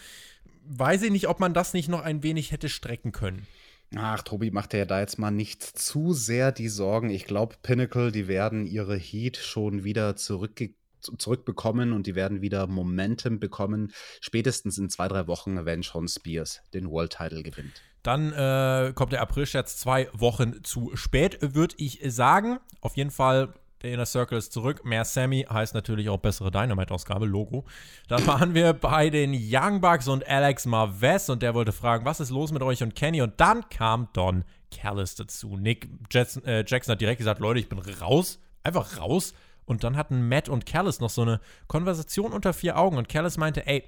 [SPEAKER 2] Weiß ich nicht, ob man das nicht noch ein wenig hätte strecken können.
[SPEAKER 1] Ach, Tobi macht ja da jetzt mal nicht zu sehr die Sorgen. Ich glaube, Pinnacle, die werden ihre Heat schon wieder zurückge zurückbekommen und die werden wieder Momentum bekommen. Spätestens in zwei, drei Wochen, wenn Sean Spears den World Title gewinnt.
[SPEAKER 2] Dann äh, kommt der April-Scherz zwei Wochen zu spät, würde ich sagen. Auf jeden Fall der Inner Circle ist zurück. Mehr Sammy heißt natürlich auch bessere Dynamite-Ausgabe, Logo. Dann waren wir bei den Young Bucks und Alex Marvez und der wollte fragen, was ist los mit euch und Kenny? Und dann kam Don Callis dazu. Nick Jackson, äh, Jackson hat direkt gesagt, Leute, ich bin raus, einfach raus. Und dann hatten Matt und Callis noch so eine Konversation unter vier Augen und Callis meinte, ey,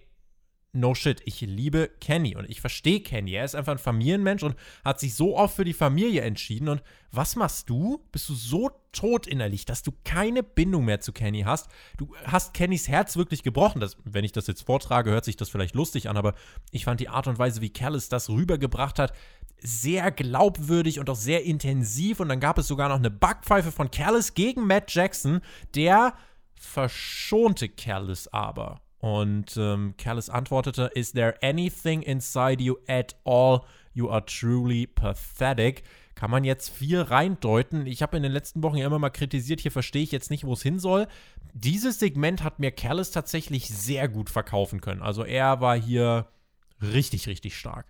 [SPEAKER 2] no shit, ich liebe Kenny und ich verstehe Kenny. Er ist einfach ein Familienmensch und hat sich so oft für die Familie entschieden. Und was machst du? Bist du so tot innerlich, dass du keine Bindung mehr zu Kenny hast? Du hast Kennys Herz wirklich gebrochen. Das, wenn ich das jetzt vortrage, hört sich das vielleicht lustig an, aber ich fand die Art und Weise, wie Callis das rübergebracht hat, sehr glaubwürdig und auch sehr intensiv. Und dann gab es sogar noch eine Backpfeife von Callis gegen Matt Jackson, der verschonte Callis aber. Und ähm, Callis antwortete: Is there anything inside you at all? You are truly pathetic. Kann man jetzt viel reindeuten. Ich habe in den letzten Wochen ja immer mal kritisiert, hier verstehe ich jetzt nicht, wo es hin soll. Dieses Segment hat mir Callis tatsächlich sehr gut verkaufen können. Also er war hier richtig, richtig stark.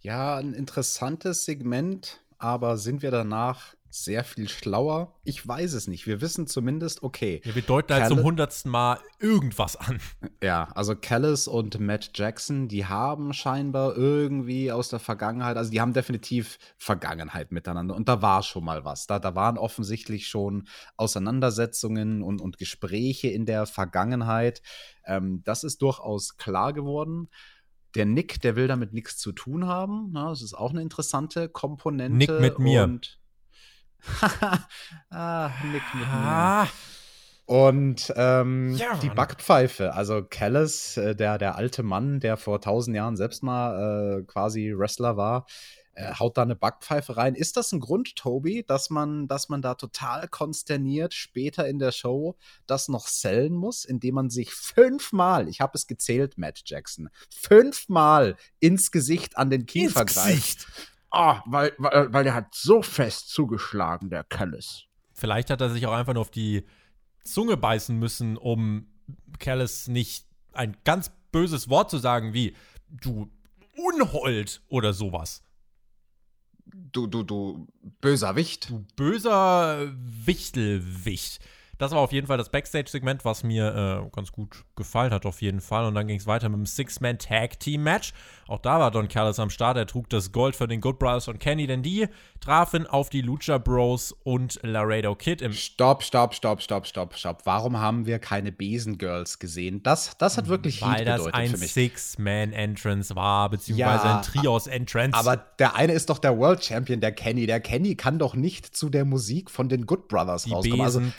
[SPEAKER 1] Ja, ein interessantes Segment, aber sind wir danach sehr viel schlauer? Ich weiß es nicht. Wir wissen zumindest, okay.
[SPEAKER 2] Ja, wir deuten halt zum hundertsten Mal irgendwas an.
[SPEAKER 1] Ja, also Callis und Matt Jackson, die haben scheinbar irgendwie aus der Vergangenheit, also die haben definitiv Vergangenheit miteinander und da war schon mal was. Da, da waren offensichtlich schon Auseinandersetzungen und, und Gespräche in der Vergangenheit. Ähm, das ist durchaus klar geworden. Der Nick, der will damit nichts zu tun haben. Na, das ist auch eine interessante Komponente.
[SPEAKER 2] Nick mit mir.
[SPEAKER 1] Und ah, Nick mit mir. Und ähm, ja, die Backpfeife, also Callis, äh, der, der alte Mann, der vor tausend Jahren selbst mal äh, quasi Wrestler war, äh, haut da eine Backpfeife rein. Ist das ein Grund, Toby, dass man, dass man da total konsterniert später in der Show das noch sellen muss, indem man sich fünfmal, ich habe es gezählt, Matt Jackson, fünfmal ins Gesicht an den Kiefer ins greift? Gesicht. Ah, weil, weil, weil der hat so fest zugeschlagen, der Callis.
[SPEAKER 2] Vielleicht hat er sich auch einfach nur auf die Zunge beißen müssen, um Callis nicht ein ganz böses Wort zu sagen wie du Unhold oder sowas.
[SPEAKER 1] Du, du, du böser Wicht.
[SPEAKER 2] Du böser Wichtelwicht. Das war auf jeden Fall das Backstage-Segment, was mir äh, ganz gut gefallen hat, auf jeden Fall. Und dann ging es weiter mit dem Six-Man-Tag-Team-Match. Auch da war Don Callis am Start. Er trug das Gold für den Good Brothers und Kenny, denn die trafen auf die Lucha Bros und Laredo Kid im.
[SPEAKER 1] Stopp, stopp, stopp, stopp, stopp, stopp. Warum haben wir keine Besen Girls gesehen? Das, das hat wirklich
[SPEAKER 2] Weil das ein Six-Man-Entrance war, beziehungsweise ja, ein Trios-Entrance.
[SPEAKER 1] Aber der eine ist doch der World Champion, der Kenny. Der Kenny kann doch nicht zu der Musik von den Good Brothers
[SPEAKER 2] die
[SPEAKER 1] rauskommen.
[SPEAKER 2] Die Besen also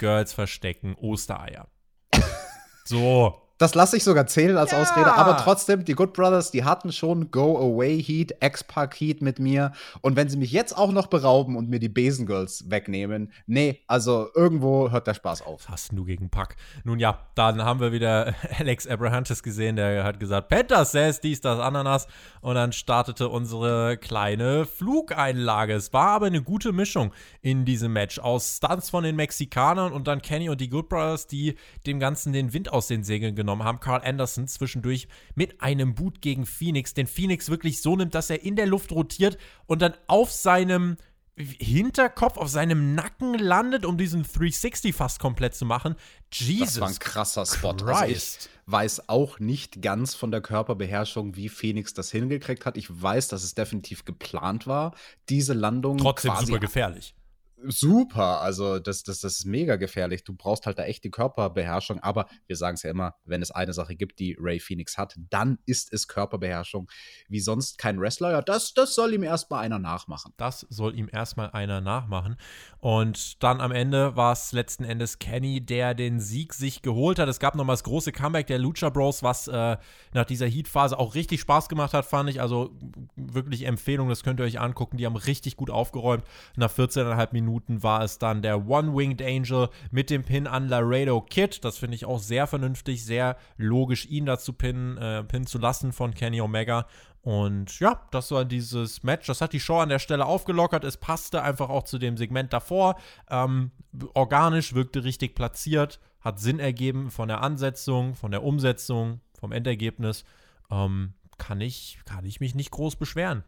[SPEAKER 2] verstecken Ostereier. so
[SPEAKER 1] das lasse ich sogar zählen als ja. Ausrede, aber trotzdem, die Good Brothers, die hatten schon Go-Away-Heat, Ex-Pack-Heat mit mir. Und wenn sie mich jetzt auch noch berauben und mir die Besen Girls wegnehmen, nee, also irgendwo hört der Spaß auf.
[SPEAKER 2] Hast du gegen Pack. Nun ja, dann haben wir wieder Alex Abrahantes gesehen, der hat gesagt, Panthers says dies, das, Ananas. Und dann startete unsere kleine Flugeinlage. Es war aber eine gute Mischung in diesem Match aus Stunts von den Mexikanern und dann Kenny und die Good Brothers, die dem Ganzen den Wind aus den Segeln genommen haben. Carl Anderson zwischendurch mit einem Boot gegen Phoenix, den Phoenix wirklich so nimmt, dass er in der Luft rotiert und dann auf seinem Hinterkopf, auf seinem Nacken landet, um diesen 360 fast komplett zu machen. Jesus.
[SPEAKER 1] Das war ein krasser Spot. Also ich weiß auch nicht ganz von der Körperbeherrschung, wie Phoenix das hingekriegt hat. Ich weiß, dass es definitiv geplant war, diese Landung.
[SPEAKER 2] Trotzdem super gefährlich
[SPEAKER 1] super. Also, das, das, das ist mega gefährlich. Du brauchst halt da echt die Körperbeherrschung. Aber wir sagen es ja immer, wenn es eine Sache gibt, die Ray Phoenix hat, dann ist es Körperbeherrschung. Wie sonst kein Wrestler. Ja, das, das soll ihm erstmal einer nachmachen.
[SPEAKER 2] Das soll ihm erstmal einer nachmachen. Und dann am Ende war es letzten Endes Kenny, der den Sieg sich geholt hat. Es gab nochmal das große Comeback der Lucha Bros, was äh, nach dieser Heat-Phase auch richtig Spaß gemacht hat, fand ich. Also wirklich Empfehlung, das könnt ihr euch angucken. Die haben richtig gut aufgeräumt. Nach 14,5 Minuten Minuten war es dann der One-Winged Angel mit dem Pin an Laredo Kid. Das finde ich auch sehr vernünftig, sehr logisch, ihn dazu pinnen, äh, pinnen zu lassen von Kenny Omega. Und ja, das war dieses Match. Das hat die Show an der Stelle aufgelockert. Es passte einfach auch zu dem Segment davor. Ähm, organisch wirkte richtig platziert, hat Sinn ergeben von der Ansetzung, von der Umsetzung, vom Endergebnis. Ähm, kann, ich, kann ich mich nicht groß beschweren.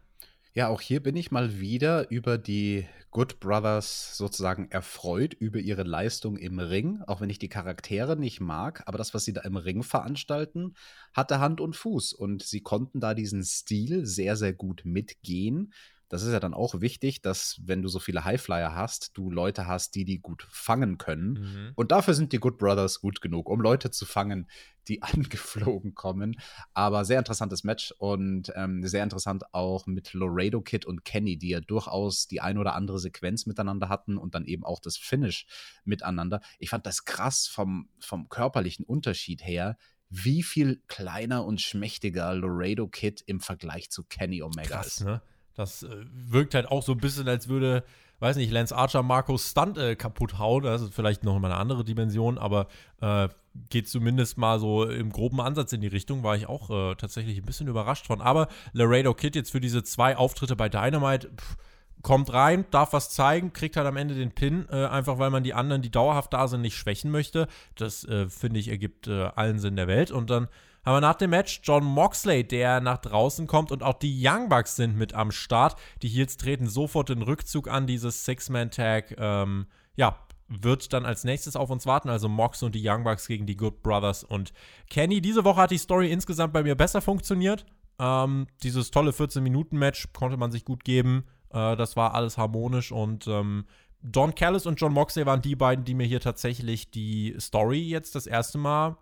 [SPEAKER 1] Ja, auch hier bin ich mal wieder über die Good Brothers sozusagen erfreut über ihre Leistung im Ring, auch wenn ich die Charaktere nicht mag, aber das, was sie da im Ring veranstalten, hatte Hand und Fuß und sie konnten da diesen Stil sehr, sehr gut mitgehen. Das ist ja dann auch wichtig, dass wenn du so viele Highflyer hast, du Leute hast, die die gut fangen können. Mhm. Und dafür sind die Good Brothers gut genug, um Leute zu fangen, die angeflogen kommen. Aber sehr interessantes Match und ähm, sehr interessant auch mit Laredo Kid und Kenny, die ja durchaus die ein oder andere Sequenz miteinander hatten und dann eben auch das Finish miteinander. Ich fand das krass vom, vom körperlichen Unterschied her, wie viel kleiner und schmächtiger Laredo Kid im Vergleich zu Kenny Omega
[SPEAKER 2] Krass,
[SPEAKER 1] ist.
[SPEAKER 2] Ne? Das äh, wirkt halt auch so ein bisschen, als würde, weiß nicht, Lance Archer Marcos Stunt äh, kaputt hauen. Das ist vielleicht noch mal eine andere Dimension, aber äh, geht zumindest mal so im groben Ansatz in die Richtung. War ich auch äh, tatsächlich ein bisschen überrascht von. Aber Laredo Kid jetzt für diese zwei Auftritte bei Dynamite. Pff, kommt rein, darf was zeigen, kriegt halt am Ende den Pin, äh, einfach weil man die anderen, die dauerhaft da sind, nicht schwächen möchte. Das äh, finde ich ergibt äh, allen Sinn der Welt. Und dann haben wir nach dem Match John Moxley, der nach draußen kommt und auch die Young Bucks sind mit am Start. Die Heels treten sofort den Rückzug an, dieses Six-Man-Tag. Ähm, ja, wird dann als nächstes auf uns warten. Also Mox und die Young Bucks gegen die Good Brothers und Kenny. Diese Woche hat die Story insgesamt bei mir besser funktioniert. Ähm, dieses tolle 14-Minuten-Match konnte man sich gut geben. Äh, das war alles harmonisch und ähm, Don Callis und John Moxley waren die beiden, die mir hier tatsächlich die Story jetzt das erste Mal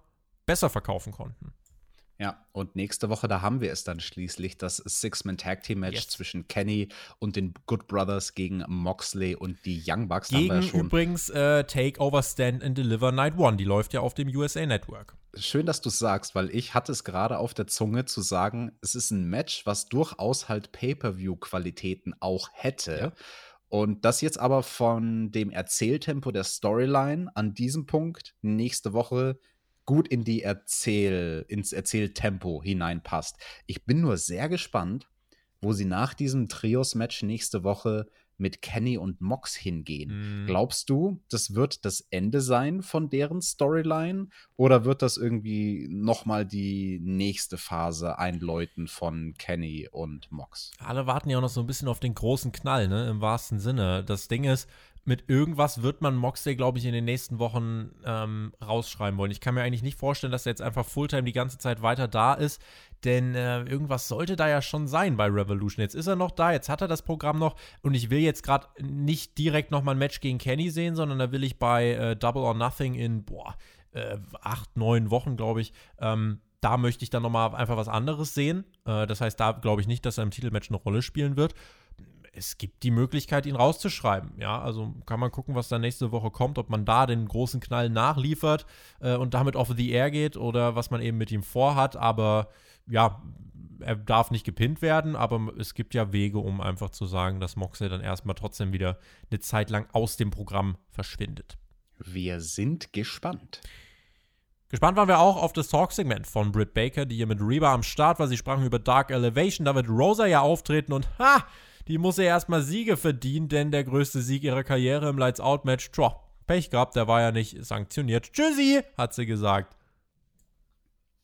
[SPEAKER 2] besser verkaufen konnten.
[SPEAKER 1] Ja, und nächste Woche, da haben wir es dann schließlich, das Six-Man-Tag-Team-Match yes. zwischen Kenny und den Good Brothers gegen Moxley und die Young Bucks.
[SPEAKER 2] Gegen ja übrigens äh, Takeover Stand and Deliver Night One. Die läuft ja auf dem USA Network.
[SPEAKER 1] Schön, dass du es sagst, weil ich hatte es gerade auf der Zunge zu sagen, es ist ein Match, was durchaus halt Pay-Per-View-Qualitäten auch hätte. Ja. Und das jetzt aber von dem Erzähltempo der Storyline an diesem Punkt nächste Woche gut in die Erzähl, ins Erzähltempo hineinpasst. Ich bin nur sehr gespannt, wo sie nach diesem Trios-Match nächste Woche mit Kenny und Mox hingehen. Mm. Glaubst du, das wird das Ende sein von deren Storyline oder wird das irgendwie noch mal die nächste Phase einläuten von Kenny und Mox?
[SPEAKER 2] Alle warten ja auch noch so ein bisschen auf den großen Knall, ne, im wahrsten Sinne. Das Ding ist, mit irgendwas wird man Moxley, glaube ich, in den nächsten Wochen ähm, rausschreiben wollen. Ich kann mir eigentlich nicht vorstellen, dass er jetzt einfach Fulltime die ganze Zeit weiter da ist, denn äh, irgendwas sollte da ja schon sein bei Revolution. Jetzt ist er noch da, jetzt hat er das Programm noch und ich will jetzt gerade nicht direkt nochmal ein Match gegen Kenny sehen, sondern da will ich bei äh, Double or Nothing in, boah, äh, acht, neun Wochen, glaube ich, ähm, da möchte ich dann nochmal einfach was anderes sehen. Äh, das heißt, da glaube ich nicht, dass er im Titelmatch eine Rolle spielen wird es gibt die Möglichkeit, ihn rauszuschreiben. Ja, also kann man gucken, was da nächste Woche kommt, ob man da den großen Knall nachliefert äh, und damit off the air geht oder was man eben mit ihm vorhat. Aber ja, er darf nicht gepinnt werden, aber es gibt ja Wege, um einfach zu sagen, dass Moxley dann erstmal trotzdem wieder eine Zeit lang aus dem Programm verschwindet.
[SPEAKER 1] Wir sind gespannt.
[SPEAKER 2] Gespannt waren wir auch auf das Talk-Segment von Britt Baker, die hier mit Reba am Start war. Sie sprachen über Dark Elevation. Da wird Rosa ja auftreten und ha! Die muss ja erstmal Siege verdienen, denn der größte Sieg ihrer Karriere im Lights-Out-Match, tja, Pech gehabt, der war ja nicht sanktioniert. Tschüssi, hat sie gesagt.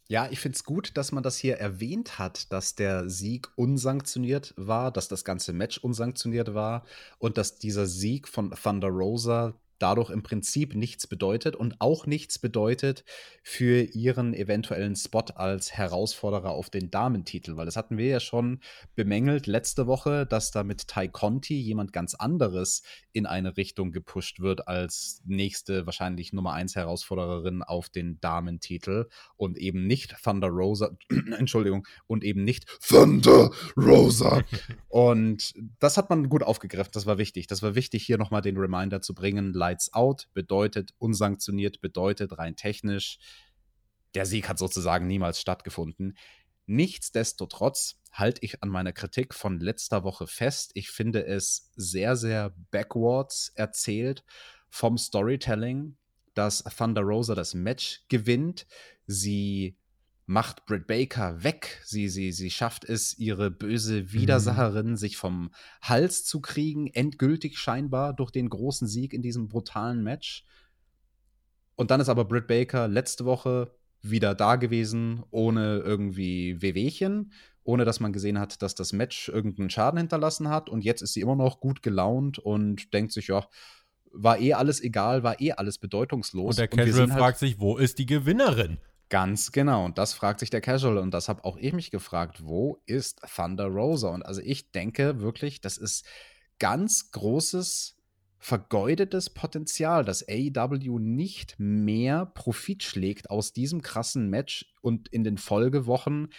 [SPEAKER 1] Ja, ich finde es gut, dass man das hier erwähnt hat, dass der Sieg unsanktioniert war, dass das ganze Match unsanktioniert war und dass dieser Sieg von Thunder Rosa dadurch im Prinzip nichts bedeutet und auch nichts bedeutet für ihren eventuellen Spot als Herausforderer auf den Damentitel, weil das hatten wir ja schon bemängelt letzte Woche, dass da mit Tai Conti jemand ganz anderes in eine Richtung gepusht wird als nächste wahrscheinlich Nummer 1 Herausfordererin auf den Damentitel und eben nicht Thunder Rosa, Entschuldigung, und eben nicht Thunder Rosa. und das hat man gut aufgegriffen, das war wichtig. Das war wichtig, hier nochmal den Reminder zu bringen. Lights Out bedeutet unsanktioniert, bedeutet rein technisch, der Sieg hat sozusagen niemals stattgefunden. Nichtsdestotrotz halte ich an meiner Kritik von letzter Woche fest. Ich finde es sehr, sehr backwards erzählt vom Storytelling, dass Thunder Rosa das Match gewinnt. Sie macht Britt Baker weg. Sie, sie, sie schafft es, ihre böse Widersacherin mhm. sich vom Hals zu kriegen, endgültig scheinbar durch den großen Sieg in diesem brutalen Match. Und dann ist aber Britt Baker letzte Woche wieder da gewesen, ohne irgendwie Wehwehchen, ohne dass man gesehen hat, dass das Match irgendeinen Schaden hinterlassen hat. Und jetzt ist sie immer noch gut gelaunt und denkt sich, ja, war eh alles egal, war eh alles bedeutungslos.
[SPEAKER 2] Und der Casual und halt fragt sich, wo ist die Gewinnerin?
[SPEAKER 1] Ganz genau. Und das fragt sich der Casual. Und das habe auch ich mich gefragt, wo ist Thunder Rosa? Und also ich denke wirklich, das ist ganz großes vergeudetes Potenzial, dass AEW nicht mehr Profit schlägt aus diesem krassen Match und in den Folgewochen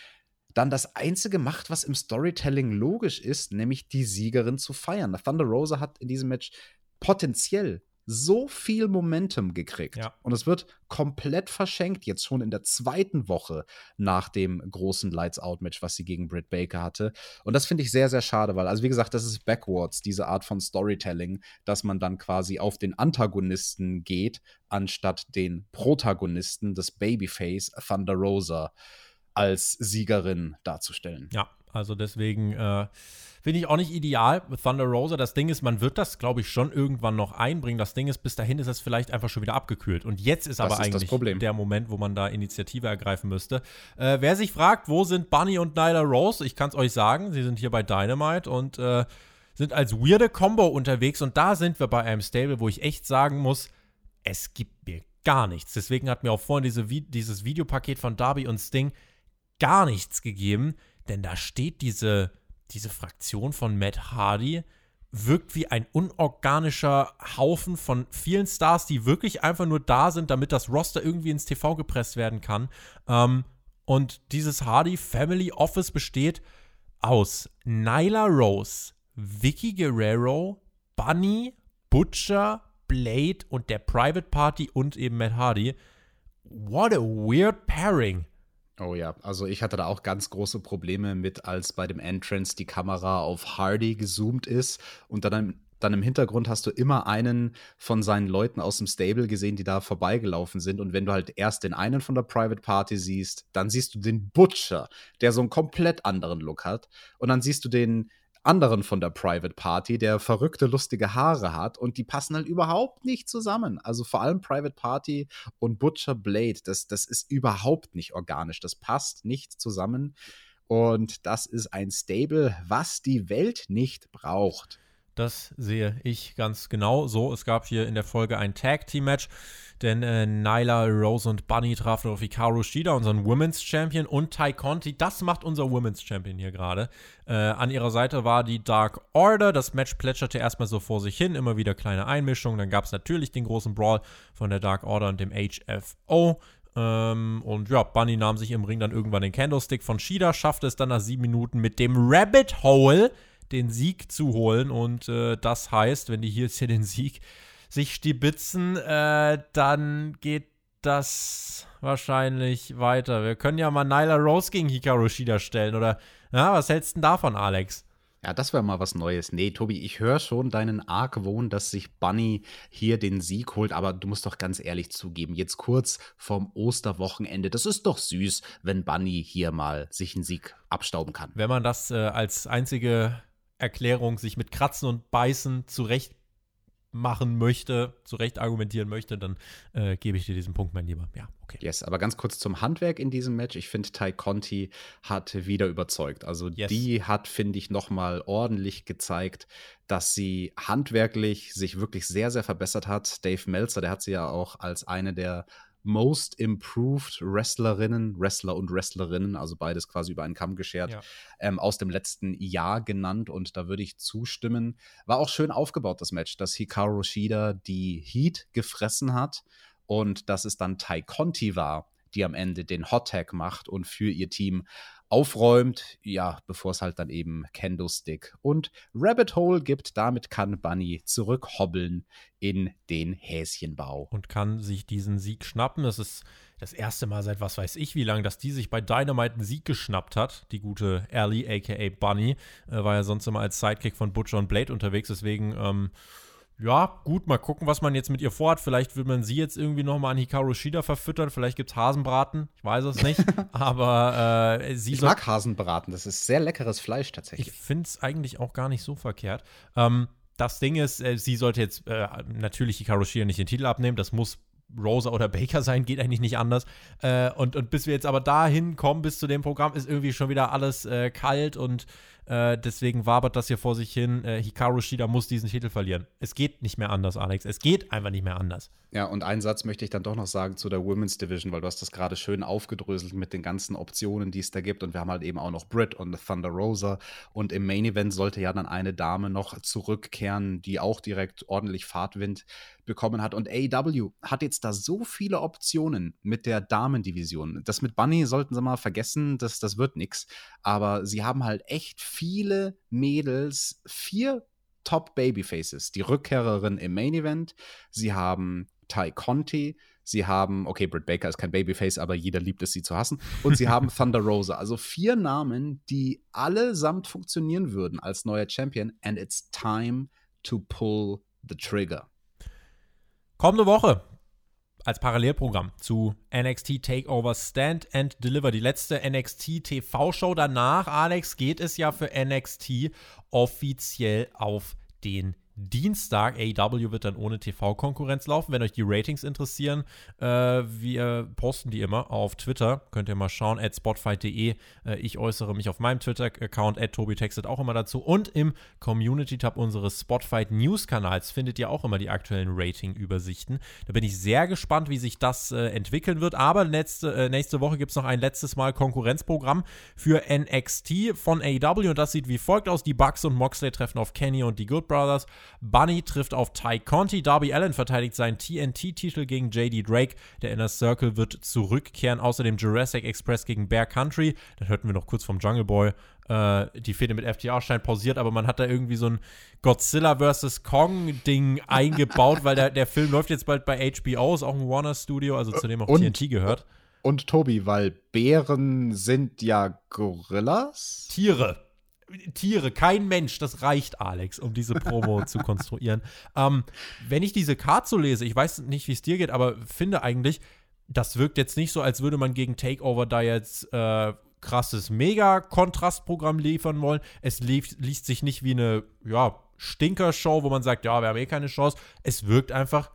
[SPEAKER 1] dann das Einzige macht, was im Storytelling logisch ist, nämlich die Siegerin zu feiern. Thunder Rosa hat in diesem Match potenziell so viel Momentum gekriegt. Ja. Und es wird komplett verschenkt, jetzt schon in der zweiten Woche nach dem großen Lights-Out-Match, was sie gegen Britt Baker hatte. Und das finde ich sehr, sehr schade, weil, also wie gesagt, das ist backwards, diese Art von Storytelling, dass man dann quasi auf den Antagonisten geht, anstatt den Protagonisten des Babyface Thunder Rosa als Siegerin darzustellen.
[SPEAKER 2] Ja, also deswegen äh, finde ich auch nicht ideal mit Thunder Rosa. Das Ding ist, man wird das, glaube ich, schon irgendwann noch einbringen. Das Ding ist, bis dahin ist es vielleicht einfach schon wieder abgekühlt. Und jetzt ist das aber ist eigentlich der Moment, wo man da Initiative ergreifen müsste. Äh, wer sich fragt, wo sind Bunny und Nyla Rose? Ich kann es euch sagen, sie sind hier bei Dynamite und äh, sind als weirde Combo unterwegs. Und da sind wir bei einem Stable, wo ich echt sagen muss, es gibt mir gar nichts. Deswegen hat mir auch vorhin diese, dieses Videopaket von Darby und Sting gar nichts gegeben, denn da steht diese, diese Fraktion von Matt Hardy, wirkt wie ein unorganischer Haufen von vielen Stars, die wirklich einfach nur da sind, damit das Roster irgendwie ins TV gepresst werden kann. Ähm, und dieses Hardy Family Office besteht aus Nyla Rose, Vicky Guerrero, Bunny, Butcher, Blade und der Private Party und eben Matt Hardy. What a weird pairing.
[SPEAKER 1] Oh ja, also ich hatte da auch ganz große Probleme mit, als bei dem Entrance die Kamera auf Hardy gezoomt ist und dann, dann im Hintergrund hast du immer einen von seinen Leuten aus dem Stable gesehen, die da vorbeigelaufen sind. Und wenn du halt erst den einen von der Private Party siehst, dann siehst du den Butcher, der so einen komplett anderen Look hat. Und dann siehst du den, anderen von der Private Party, der verrückte, lustige Haare hat und die passen halt überhaupt nicht zusammen. Also vor allem Private Party und Butcher Blade, das, das ist überhaupt nicht organisch. Das passt nicht zusammen. Und das ist ein Stable, was die Welt nicht braucht.
[SPEAKER 2] Das sehe ich ganz genau so. Es gab hier in der Folge ein Tag-Team-Match, denn äh, Nyla, Rose und Bunny trafen auf Hikaru Shida, unseren Women's Champion, und Tai Conti. Das macht unser Women's Champion hier gerade. Äh, an ihrer Seite war die Dark Order. Das Match plätscherte erstmal so vor sich hin, immer wieder kleine Einmischungen. Dann gab es natürlich den großen Brawl von der Dark Order und dem HFO. Ähm, und ja, Bunny nahm sich im Ring dann irgendwann den Candlestick von Shida, schaffte es dann nach sieben Minuten mit dem Rabbit Hole den Sieg zu holen. Und äh, das heißt, wenn die hier jetzt hier den Sieg sich stibitzen, äh, dann geht das wahrscheinlich weiter. Wir können ja mal Nyla Rose gegen Hikaru Shida stellen, oder? Ja, was hältst du denn davon, Alex?
[SPEAKER 1] Ja, das wäre mal was Neues. Nee, Tobi, ich höre schon deinen Argwohn, dass sich Bunny hier den Sieg holt, aber du musst doch ganz ehrlich zugeben, jetzt kurz vorm Osterwochenende, das ist doch süß, wenn Bunny hier mal sich einen Sieg abstauben kann.
[SPEAKER 2] Wenn man das äh, als einzige Erklärung sich mit Kratzen und Beißen zurecht machen möchte, zurecht argumentieren möchte, dann äh, gebe ich dir diesen Punkt, mein Lieber. Ja,
[SPEAKER 1] okay. Yes, aber ganz kurz zum Handwerk in diesem Match. Ich finde, Tai Conti hat wieder überzeugt. Also yes. die hat, finde ich, nochmal ordentlich gezeigt, dass sie handwerklich sich wirklich sehr, sehr verbessert hat. Dave Meltzer, der hat sie ja auch als eine der Most Improved Wrestlerinnen, Wrestler und Wrestlerinnen, also beides quasi über einen Kamm geschert, ja. ähm, aus dem letzten Jahr genannt und da würde ich zustimmen. War auch schön aufgebaut, das Match, dass Hikaru Shida die Heat gefressen hat und dass es dann Tai Conti war, die am Ende den Hot Tag macht und für ihr Team aufräumt, ja, bevor es halt dann eben Candlestick und Rabbit Hole gibt. Damit kann Bunny zurückhobbeln in den Häschenbau.
[SPEAKER 2] Und kann sich diesen Sieg schnappen. Das ist das erste Mal seit was weiß ich wie lang, dass die sich bei Dynamite einen Sieg geschnappt hat. Die gute Ellie, aka Bunny, äh, war ja sonst immer als Sidekick von Butcher und Blade unterwegs. Deswegen, ähm, ja, gut, mal gucken, was man jetzt mit ihr vorhat. Vielleicht will man sie jetzt irgendwie nochmal an Hikaru Shida verfüttern. Vielleicht gibt es Hasenbraten. Ich weiß es nicht. Aber äh, sie
[SPEAKER 1] Ich mag Hasenbraten. Das ist sehr leckeres Fleisch tatsächlich.
[SPEAKER 2] Ich finde es eigentlich auch gar nicht so verkehrt. Ähm, das Ding ist, äh, sie sollte jetzt äh, natürlich Hikaru Shida nicht den Titel abnehmen. Das muss Rosa oder Baker sein, geht eigentlich nicht anders. Äh, und, und bis wir jetzt aber dahin kommen, bis zu dem Programm, ist irgendwie schon wieder alles äh, kalt und Äh, deswegen wabert das hier vor sich hin. Äh, Hikaru Shida muss diesen Titel verlieren. Es geht nicht mehr anders, Alex. Es geht einfach nicht mehr anders.
[SPEAKER 1] Ja, und einen Satz möchte ich dann doch noch sagen zu der Women's Division, weil du hast das gerade schön aufgedröselt mit den ganzen Optionen, die es da gibt. Und wir haben halt eben auch noch Britt und Thunder Rosa. Und im Main Event sollte ja dann eine Dame noch zurückkehren, die auch direkt ordentlich Fahrtwind bekommen hat. Und AEW hat jetzt da so viele Optionen mit der Damendivision. Das mit Bunny sollten sie mal vergessen, das, das wird nichts. Aber sie haben halt echt viele Mädels, vier Top Babyfaces. Die Rückkehrerin im Main Event. Sie haben Ty Conti. Sie haben, okay, Britt Baker ist kein Babyface, aber jeder liebt es, sie zu hassen. Und sie haben Thunder Rosa. Also vier Namen, die allesamt funktionieren würden als neuer Champion. And it's time to pull the trigger.
[SPEAKER 2] Kommende Woche als Parallelprogramm zu NXT Takeover Stand and Deliver, die letzte NXT TV-Show. Danach, Alex, geht es ja für NXT offiziell auf den Dienstag. AEW wird dann ohne TV-Konkurrenz laufen. Wenn euch die Ratings interessieren, äh, wir posten die immer auf Twitter. Könnt ihr mal schauen, at spotfight.de. Äh, ich äußere mich auf meinem Twitter-Account, at TobiTextet auch immer dazu. Und im Community-Tab unseres Spotfight News-Kanals findet ihr auch immer die aktuellen Rating-Übersichten. Da bin ich sehr gespannt, wie sich das äh, entwickeln wird. Aber letzte, äh, nächste Woche gibt es noch ein letztes Mal Konkurrenzprogramm für NXT von AEW. Und das sieht wie folgt aus. Die Bucks und Moxley treffen auf Kenny und die Good Brothers. Bunny trifft auf Ty Conti. Darby Allen verteidigt seinen TNT-Titel gegen JD Drake. Der Inner Circle wird zurückkehren. Außerdem Jurassic Express gegen Bear Country. Dann hörten wir noch kurz vom Jungle Boy. Äh, die Fehde mit FTR scheint pausiert, aber man hat da irgendwie so ein Godzilla vs. Kong-Ding eingebaut, weil der, der Film läuft jetzt bald bei HBO, ist auch ein Warner Studio, also zu dem auch und, TNT gehört.
[SPEAKER 1] Und Tobi, weil Bären sind ja Gorillas?
[SPEAKER 2] Tiere. Tiere, kein Mensch, das reicht, Alex, um diese Promo zu konstruieren. Ähm, wenn ich diese Karte so lese, ich weiß nicht, wie es dir geht, aber finde eigentlich, das wirkt jetzt nicht so, als würde man gegen Takeover da jetzt äh, krasses Mega-Kontrastprogramm liefern wollen. Es lief, liest sich nicht wie eine, ja, Stinker-Show, wo man sagt, ja, wir haben eh keine Chance. Es wirkt einfach,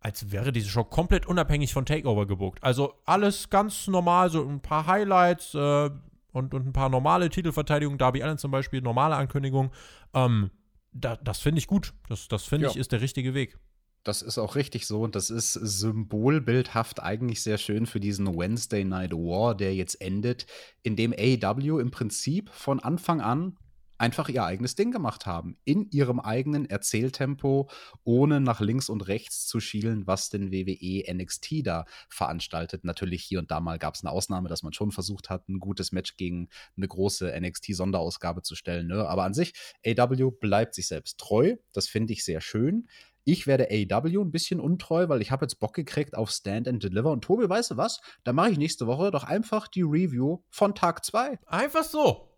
[SPEAKER 2] als wäre diese Show komplett unabhängig von Takeover gebucht. Also alles ganz normal, so ein paar Highlights, äh, und, und ein paar normale Titelverteidigungen, Darby Allen zum Beispiel, normale Ankündigung. Ähm, da, das finde ich gut. Das, das finde ja. ich ist der richtige Weg.
[SPEAKER 1] Das ist auch richtig so und das ist symbolbildhaft eigentlich sehr schön für diesen Wednesday Night War, der jetzt endet, in dem AEW im Prinzip von Anfang an einfach ihr eigenes Ding gemacht haben. In ihrem eigenen Erzähltempo, ohne nach links und rechts zu schielen, was den WWE NXT da veranstaltet. Natürlich hier und da mal gab es eine Ausnahme, dass man schon versucht hat, ein gutes Match gegen eine große NXT-Sonderausgabe zu stellen. Ne? Aber an sich, AW bleibt sich selbst treu. Das finde ich sehr schön. Ich werde AW ein bisschen untreu, weil ich habe jetzt Bock gekriegt auf Stand and Deliver. Und Tobi, weißt du was? Da mache ich nächste Woche doch einfach die Review von Tag 2.
[SPEAKER 2] Einfach so.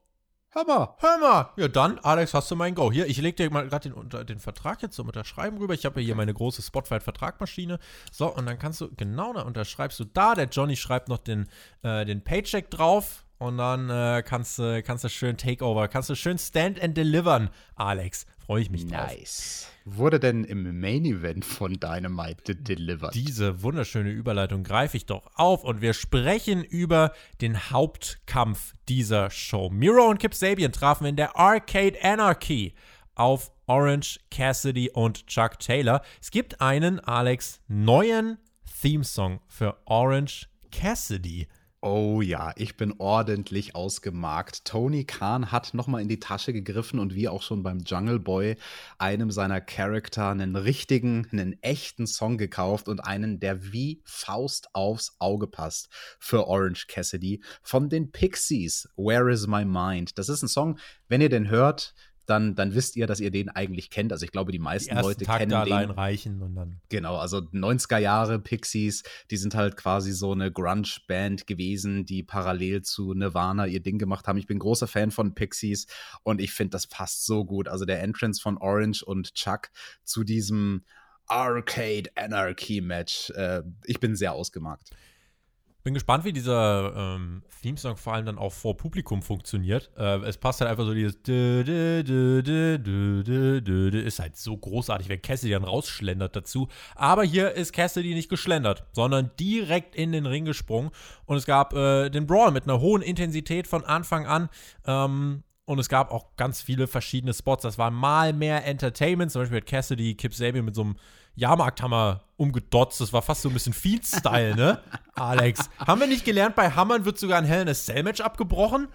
[SPEAKER 1] Hör mal.
[SPEAKER 2] Hör mal. Ja, dann, Alex, hast du mein Go. Hier, ich lege dir mal gerade den, den Vertrag jetzt zum Unterschreiben rüber. Ich habe ja hier meine große Spotify-Vertragmaschine. So, und dann kannst du, genau, da unterschreibst du da. Der Johnny schreibt noch den, äh, den Paycheck drauf. Und dann äh, kannst, du, kannst du schön Takeover, kannst du schön Stand and Delivern, Alex. Freue ich mich
[SPEAKER 1] drauf. Nice. Wurde denn im Main Event von Dynamite delivered?
[SPEAKER 2] Diese wunderschöne Überleitung greife ich doch auf und wir sprechen über den Hauptkampf dieser Show. Miro und Kip Sabian trafen in der Arcade Anarchy auf Orange Cassidy und Chuck Taylor. Es gibt einen, Alex, neuen Theme-Song für Orange Cassidy.
[SPEAKER 1] Oh ja, ich bin ordentlich ausgemarkt. Tony Khan hat nochmal in die Tasche gegriffen und wie auch schon beim Jungle Boy einem seiner Charakter einen richtigen, einen echten Song gekauft und einen, der wie Faust aufs Auge passt für Orange Cassidy von den Pixies. Where is my mind? Das ist ein Song, wenn ihr den hört, dann, dann wisst ihr, dass ihr den eigentlich kennt. Also ich glaube, die meisten die Leute Takte kennen
[SPEAKER 2] allein
[SPEAKER 1] den.
[SPEAKER 2] reichen und dann.
[SPEAKER 1] Genau, also 90er Jahre Pixies, die sind halt quasi so eine Grunge-Band gewesen, die parallel zu Nirvana ihr Ding gemacht haben. Ich bin großer Fan von Pixies und ich finde, das passt so gut. Also der Entrance von Orange und Chuck zu diesem Arcade Anarchy Match. Äh, ich bin sehr ausgemacht.
[SPEAKER 2] Bin gespannt, wie dieser ähm, Theme-Song vor allem dann auch vor Publikum funktioniert. Äh, es passt halt einfach so dieses ist halt so großartig, wenn Cassidy dann rausschlendert dazu. Aber hier ist Cassidy nicht geschlendert, sondern direkt in den Ring gesprungen. Und es gab äh, den Brawl mit einer hohen Intensität von Anfang an. Ähm, und es gab auch ganz viele verschiedene Spots. Das war mal mehr Entertainment. Zum Beispiel hat Cassidy Kip Sabian mit so einem Jahrmarkthammer umgedotzt. Das war fast so ein bisschen Feed-Style, ne? Alex. Haben wir nicht gelernt, bei Hammern wird sogar ein Hell in a Cell-Match abgebrochen?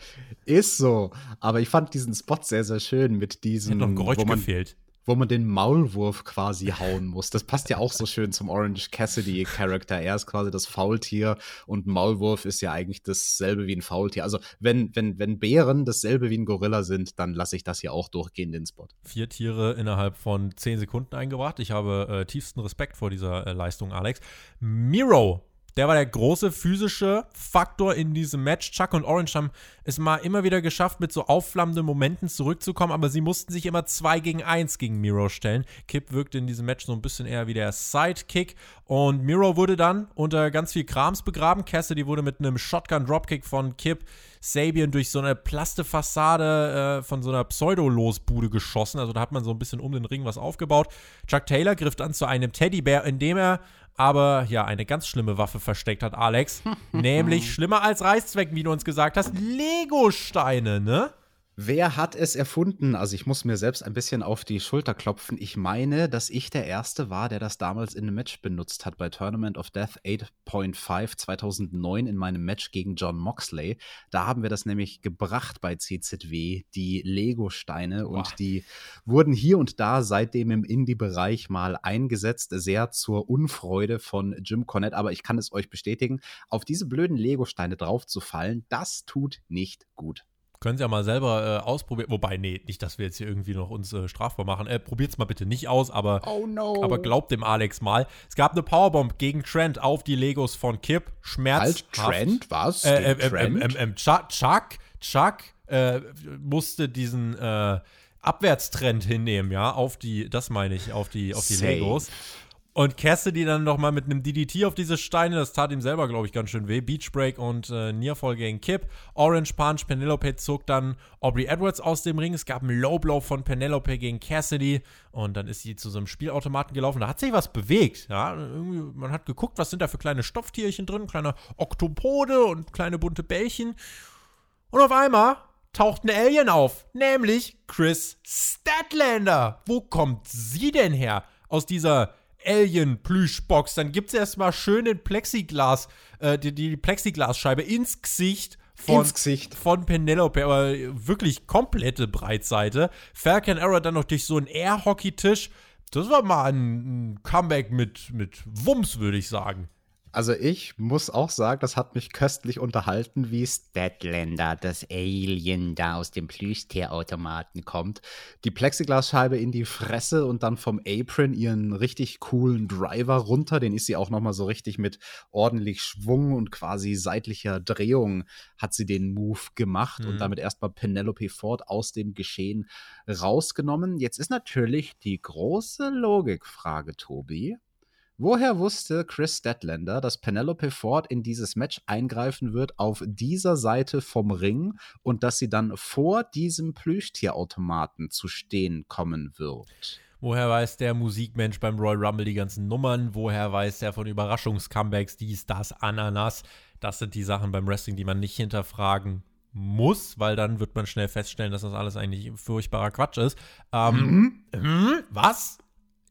[SPEAKER 1] Ist so. Aber ich fand diesen Spot sehr, sehr schön mit diesem.
[SPEAKER 2] Hat noch ein Geräusch
[SPEAKER 1] wo man,
[SPEAKER 2] gefehlt
[SPEAKER 1] wo man den Maulwurf quasi hauen muss. Das passt ja auch so schön zum Orange Cassidy Charakter. Er ist quasi das Faultier und Maulwurf ist ja eigentlich dasselbe wie ein Faultier. Also wenn, wenn, wenn Bären dasselbe wie ein Gorilla sind, dann lasse ich das hier auch durchgehen, den Spot.
[SPEAKER 2] Vier Tiere innerhalb von zehn Sekunden eingebracht. Ich habe äh, tiefsten Respekt vor dieser äh, Leistung, Alex. Miro der war der große physische Faktor in diesem Match. Chuck und Orange haben es mal immer wieder geschafft, mit so aufflammenden Momenten zurückzukommen, aber sie mussten sich immer 2 gegen 1 gegen Miro stellen. Kip wirkte in diesem Match so ein bisschen eher wie der Sidekick und Miro wurde dann unter ganz viel Krams begraben. Cassidy wurde mit einem Shotgun-Dropkick von Kip Sabian durch so eine Plastefassade äh, von so einer Pseudo-Losbude geschossen. Also da hat man so ein bisschen um den Ring was aufgebaut. Chuck Taylor griff dann zu einem Teddybär, indem er aber ja eine ganz schlimme Waffe versteckt hat, Alex. nämlich schlimmer als Reißzwecken, wie du uns gesagt hast, Lego-Steine, ne?
[SPEAKER 1] Wer hat es erfunden? Also ich muss mir selbst ein bisschen auf die Schulter klopfen. Ich meine, dass ich der Erste war, der das damals in einem Match benutzt hat bei Tournament of Death 8.5 2009 in meinem Match gegen John Moxley. Da haben wir das nämlich gebracht bei CZW, die Lego-Steine. Und die wurden hier und da seitdem im Indie-Bereich mal eingesetzt, sehr zur Unfreude von Jim Cornette. Aber ich kann es euch bestätigen, auf diese blöden Lego-Steine draufzufallen, das tut nicht gut.
[SPEAKER 2] Können Sie ja mal selber äh, ausprobieren. Wobei, nee, nicht, dass wir jetzt hier irgendwie noch uns äh, strafbar machen. Äh, Probiert es mal bitte nicht aus, aber,
[SPEAKER 1] oh no.
[SPEAKER 2] aber glaubt dem Alex mal. Es gab eine Powerbomb gegen Trent auf die Legos von Kip. Schmerzhaft.
[SPEAKER 1] Halt, Trent? Was?
[SPEAKER 2] Äh, äh, äh, Trent? Ähm, Chuck, Chuck, Chuck musste diesen Abwärtstrend hinnehmen, ja, auf die, das meine ich, auf die, auf die Legos. Und Cassidy dann nochmal mit einem DDT auf diese Steine, das tat ihm selber, glaube ich, ganz schön weh. Beach Break und äh, Nearfall gegen Kip. Orange Punch, Penelope zog dann Aubrey Edwards aus dem Ring. Es gab einen Low Blow von Penelope gegen Cassidy und dann ist sie zu so einem Spielautomaten gelaufen. Da hat sich was bewegt. Ja, man hat geguckt, was sind da für kleine Stofftierchen drin, kleine Oktopode und kleine bunte Bällchen. Und auf einmal taucht ein Alien auf, nämlich Chris Statlander. Wo kommt sie denn her? Aus dieser Alien-Plüschbox. Dann gibt es erstmal schön den Plexiglas, äh, die, die Plexiglasscheibe ins Gesicht von,
[SPEAKER 1] ins Gesicht.
[SPEAKER 2] von Penelope, aber wirklich komplette Breitseite. Falcon Arrow dann noch durch so einen Air-Hockey-Tisch. Das war mal ein, ein Comeback mit, mit Wumms, würde ich sagen.
[SPEAKER 1] Also ich muss auch sagen, das hat mich köstlich unterhalten, wie Statlander, das Alien, da aus dem Plüschtierautomaten kommt. Die Plexiglasscheibe in die Fresse und dann vom Apron ihren richtig coolen Driver runter. Den ist sie auch nochmal so richtig mit ordentlich Schwung und quasi seitlicher Drehung hat sie den Move gemacht mhm. und damit erstmal Penelope Ford aus dem Geschehen rausgenommen. Jetzt ist natürlich die große Logikfrage, Tobi. Woher wusste Chris Statlander, dass Penelope Ford in dieses Match eingreifen wird auf dieser Seite vom Ring und dass sie dann vor diesem Plüschtierautomaten zu stehen kommen wird?
[SPEAKER 2] Woher weiß der Musikmensch beim Royal Rumble die ganzen Nummern? Woher weiß er von Überraschungscomebacks, dies, das, Ananas? Das sind die Sachen beim Wrestling, die man nicht hinterfragen muss, weil dann wird man schnell feststellen, dass das alles eigentlich furchtbarer Quatsch ist. Ähm, mhm. Was?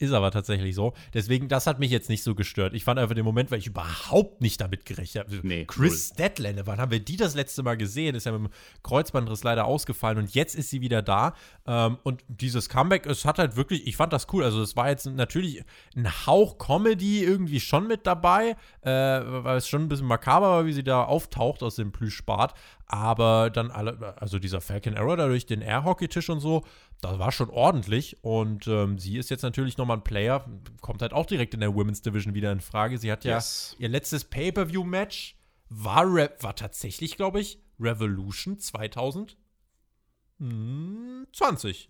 [SPEAKER 2] Ist aber tatsächlich so. Deswegen, das hat mich jetzt nicht so gestört. Ich fand einfach den Moment, weil ich überhaupt nicht damit gerechnet habe. Nee, Chris Statlander, wann haben wir die das letzte Mal gesehen? Ist ja mit dem Kreuzbandriss leider ausgefallen und jetzt ist sie wieder da. Ähm, und dieses Comeback, es hat halt wirklich, ich fand das cool. Also, es war jetzt natürlich ein Hauch Comedy irgendwie schon mit dabei, äh, weil es schon ein bisschen makaber war, wie sie da auftaucht aus dem Plüschbart. Aber dann alle, also dieser Falcon Arrow da durch den Air-Hockey-Tisch und so, das war schon ordentlich. Und ähm, sie ist jetzt natürlich nochmal ein Player, kommt halt auch direkt in der Women's Division wieder in Frage. Sie hat ja yes. ihr letztes Pay-Per-View-Match war, war tatsächlich, glaube ich, Revolution 2020,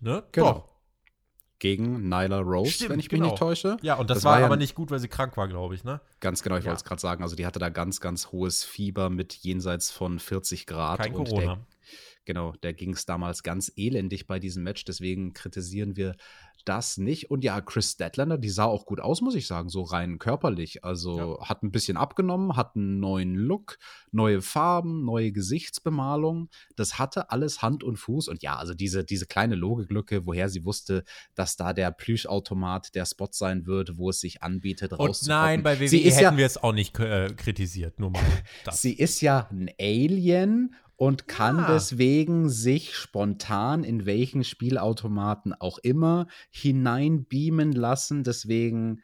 [SPEAKER 2] ne?
[SPEAKER 1] Genau. Doch gegen Nyla Rose, Stimmt, wenn ich mich genau. nicht täusche.
[SPEAKER 2] Ja, und das, das war, war, aber nicht gut, weil sie krank war, glaube ich, ne?
[SPEAKER 1] Ganz genau, ich ja. wollte es gerade sagen. Also die hatte da ganz, ganz hohes Fieber mit jenseits von 40 Grad.
[SPEAKER 2] Kein Corona.
[SPEAKER 1] Der, genau, der ging es damals ganz elendig bei diesem Match. Deswegen kritisieren wir das nicht. Und ja, Chris Statlander, die sah auch gut aus, muss ich sagen, so rein körperlich. Also ja. hat ein bisschen abgenommen, hat einen neuen Look, neue Farben, neue Gesichtsbemalung. Das hatte alles Hand und Fuß. Und ja, also diese, diese kleine Logiklücke, woher sie wusste, dass da der Plüschautomat der Spot sein wird, wo es sich anbietet,
[SPEAKER 2] Und nein, bei WWE sie hätten ja, wir es auch nicht äh, kritisiert, nur mal
[SPEAKER 1] das. Sie ist ja ein Alien und kann ja. deswegen sich spontan in welchen Spielautomaten auch immer hineinbeamen lassen. Deswegen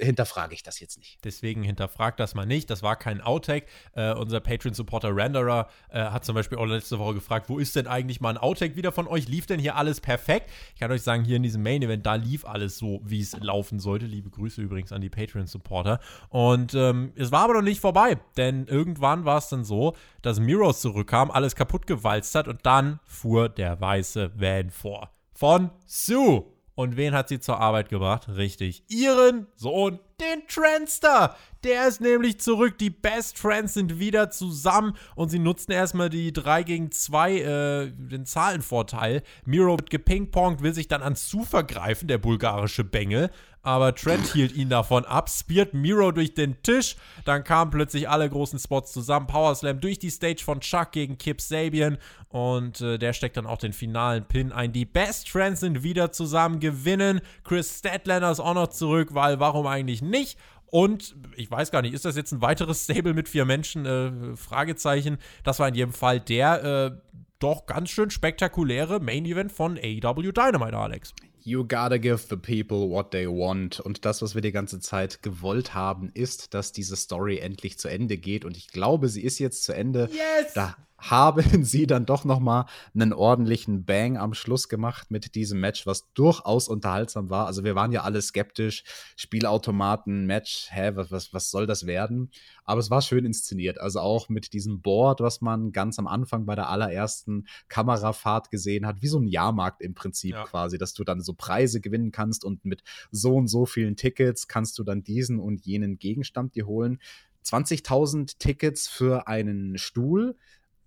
[SPEAKER 1] hinterfrage ich das jetzt nicht.
[SPEAKER 2] Deswegen hinterfragt das mal nicht. Das war kein Outtake. Äh, unser Patreon-Supporter Renderer äh, hat zum Beispiel auch letzte Woche gefragt, wo ist denn eigentlich mal ein Outtake wieder von euch? Lief denn hier alles perfekt? Ich kann euch sagen, hier in diesem Main-Event, da lief alles so, wie es laufen sollte. Liebe Grüße übrigens an die Patreon-Supporter. Und ähm, es war aber noch nicht vorbei, denn irgendwann war es dann so, dass Miros zurückkam, alles kaputt gewalzt hat und dann fuhr der weiße Van vor. Von Sue. Und wen hat sie zur Arbeit gebracht? Richtig, ihren Sohn, den Trendster. Der ist nämlich zurück. Die Best Friends sind wieder zusammen und sie nutzen erstmal die 3 gegen 2, äh, den Zahlenvorteil. Miro wird gepingpongt, will sich dann an Zu vergreifen, der bulgarische Bengel aber Trent hielt ihn davon ab, speart Miro durch den Tisch, dann kamen plötzlich alle großen Spots zusammen, Power Slam durch die Stage von Chuck gegen Kip Sabian und äh, der steckt dann auch den finalen Pin ein. Die Best Friends sind wieder zusammen, gewinnen, Chris Statlander ist auch noch zurück, weil warum eigentlich nicht? Und ich weiß gar nicht, ist das jetzt ein weiteres Stable mit vier Menschen? Äh, Fragezeichen. Das war in jedem Fall der äh, doch ganz schön spektakuläre Main Event von AEW Dynamite, Alex.
[SPEAKER 1] You gotta give the people what they want. Und das, was wir die ganze Zeit gewollt haben, ist, dass diese Story endlich zu Ende geht. Und ich glaube, sie ist jetzt zu Ende.
[SPEAKER 2] Yes!
[SPEAKER 1] Da haben sie dann doch noch mal einen ordentlichen Bang am Schluss gemacht mit diesem Match, was durchaus unterhaltsam war. Also wir waren ja alle skeptisch, Spielautomaten, Match, hä, was, was, was soll das werden? Aber es war schön inszeniert. Also auch mit diesem Board, was man ganz am Anfang bei der allerersten Kamerafahrt gesehen hat, wie so ein Jahrmarkt im Prinzip ja. quasi, dass du dann so Preise gewinnen kannst und mit so und so vielen Tickets kannst du dann diesen und jenen Gegenstand dir holen. 20.000 Tickets für einen Stuhl,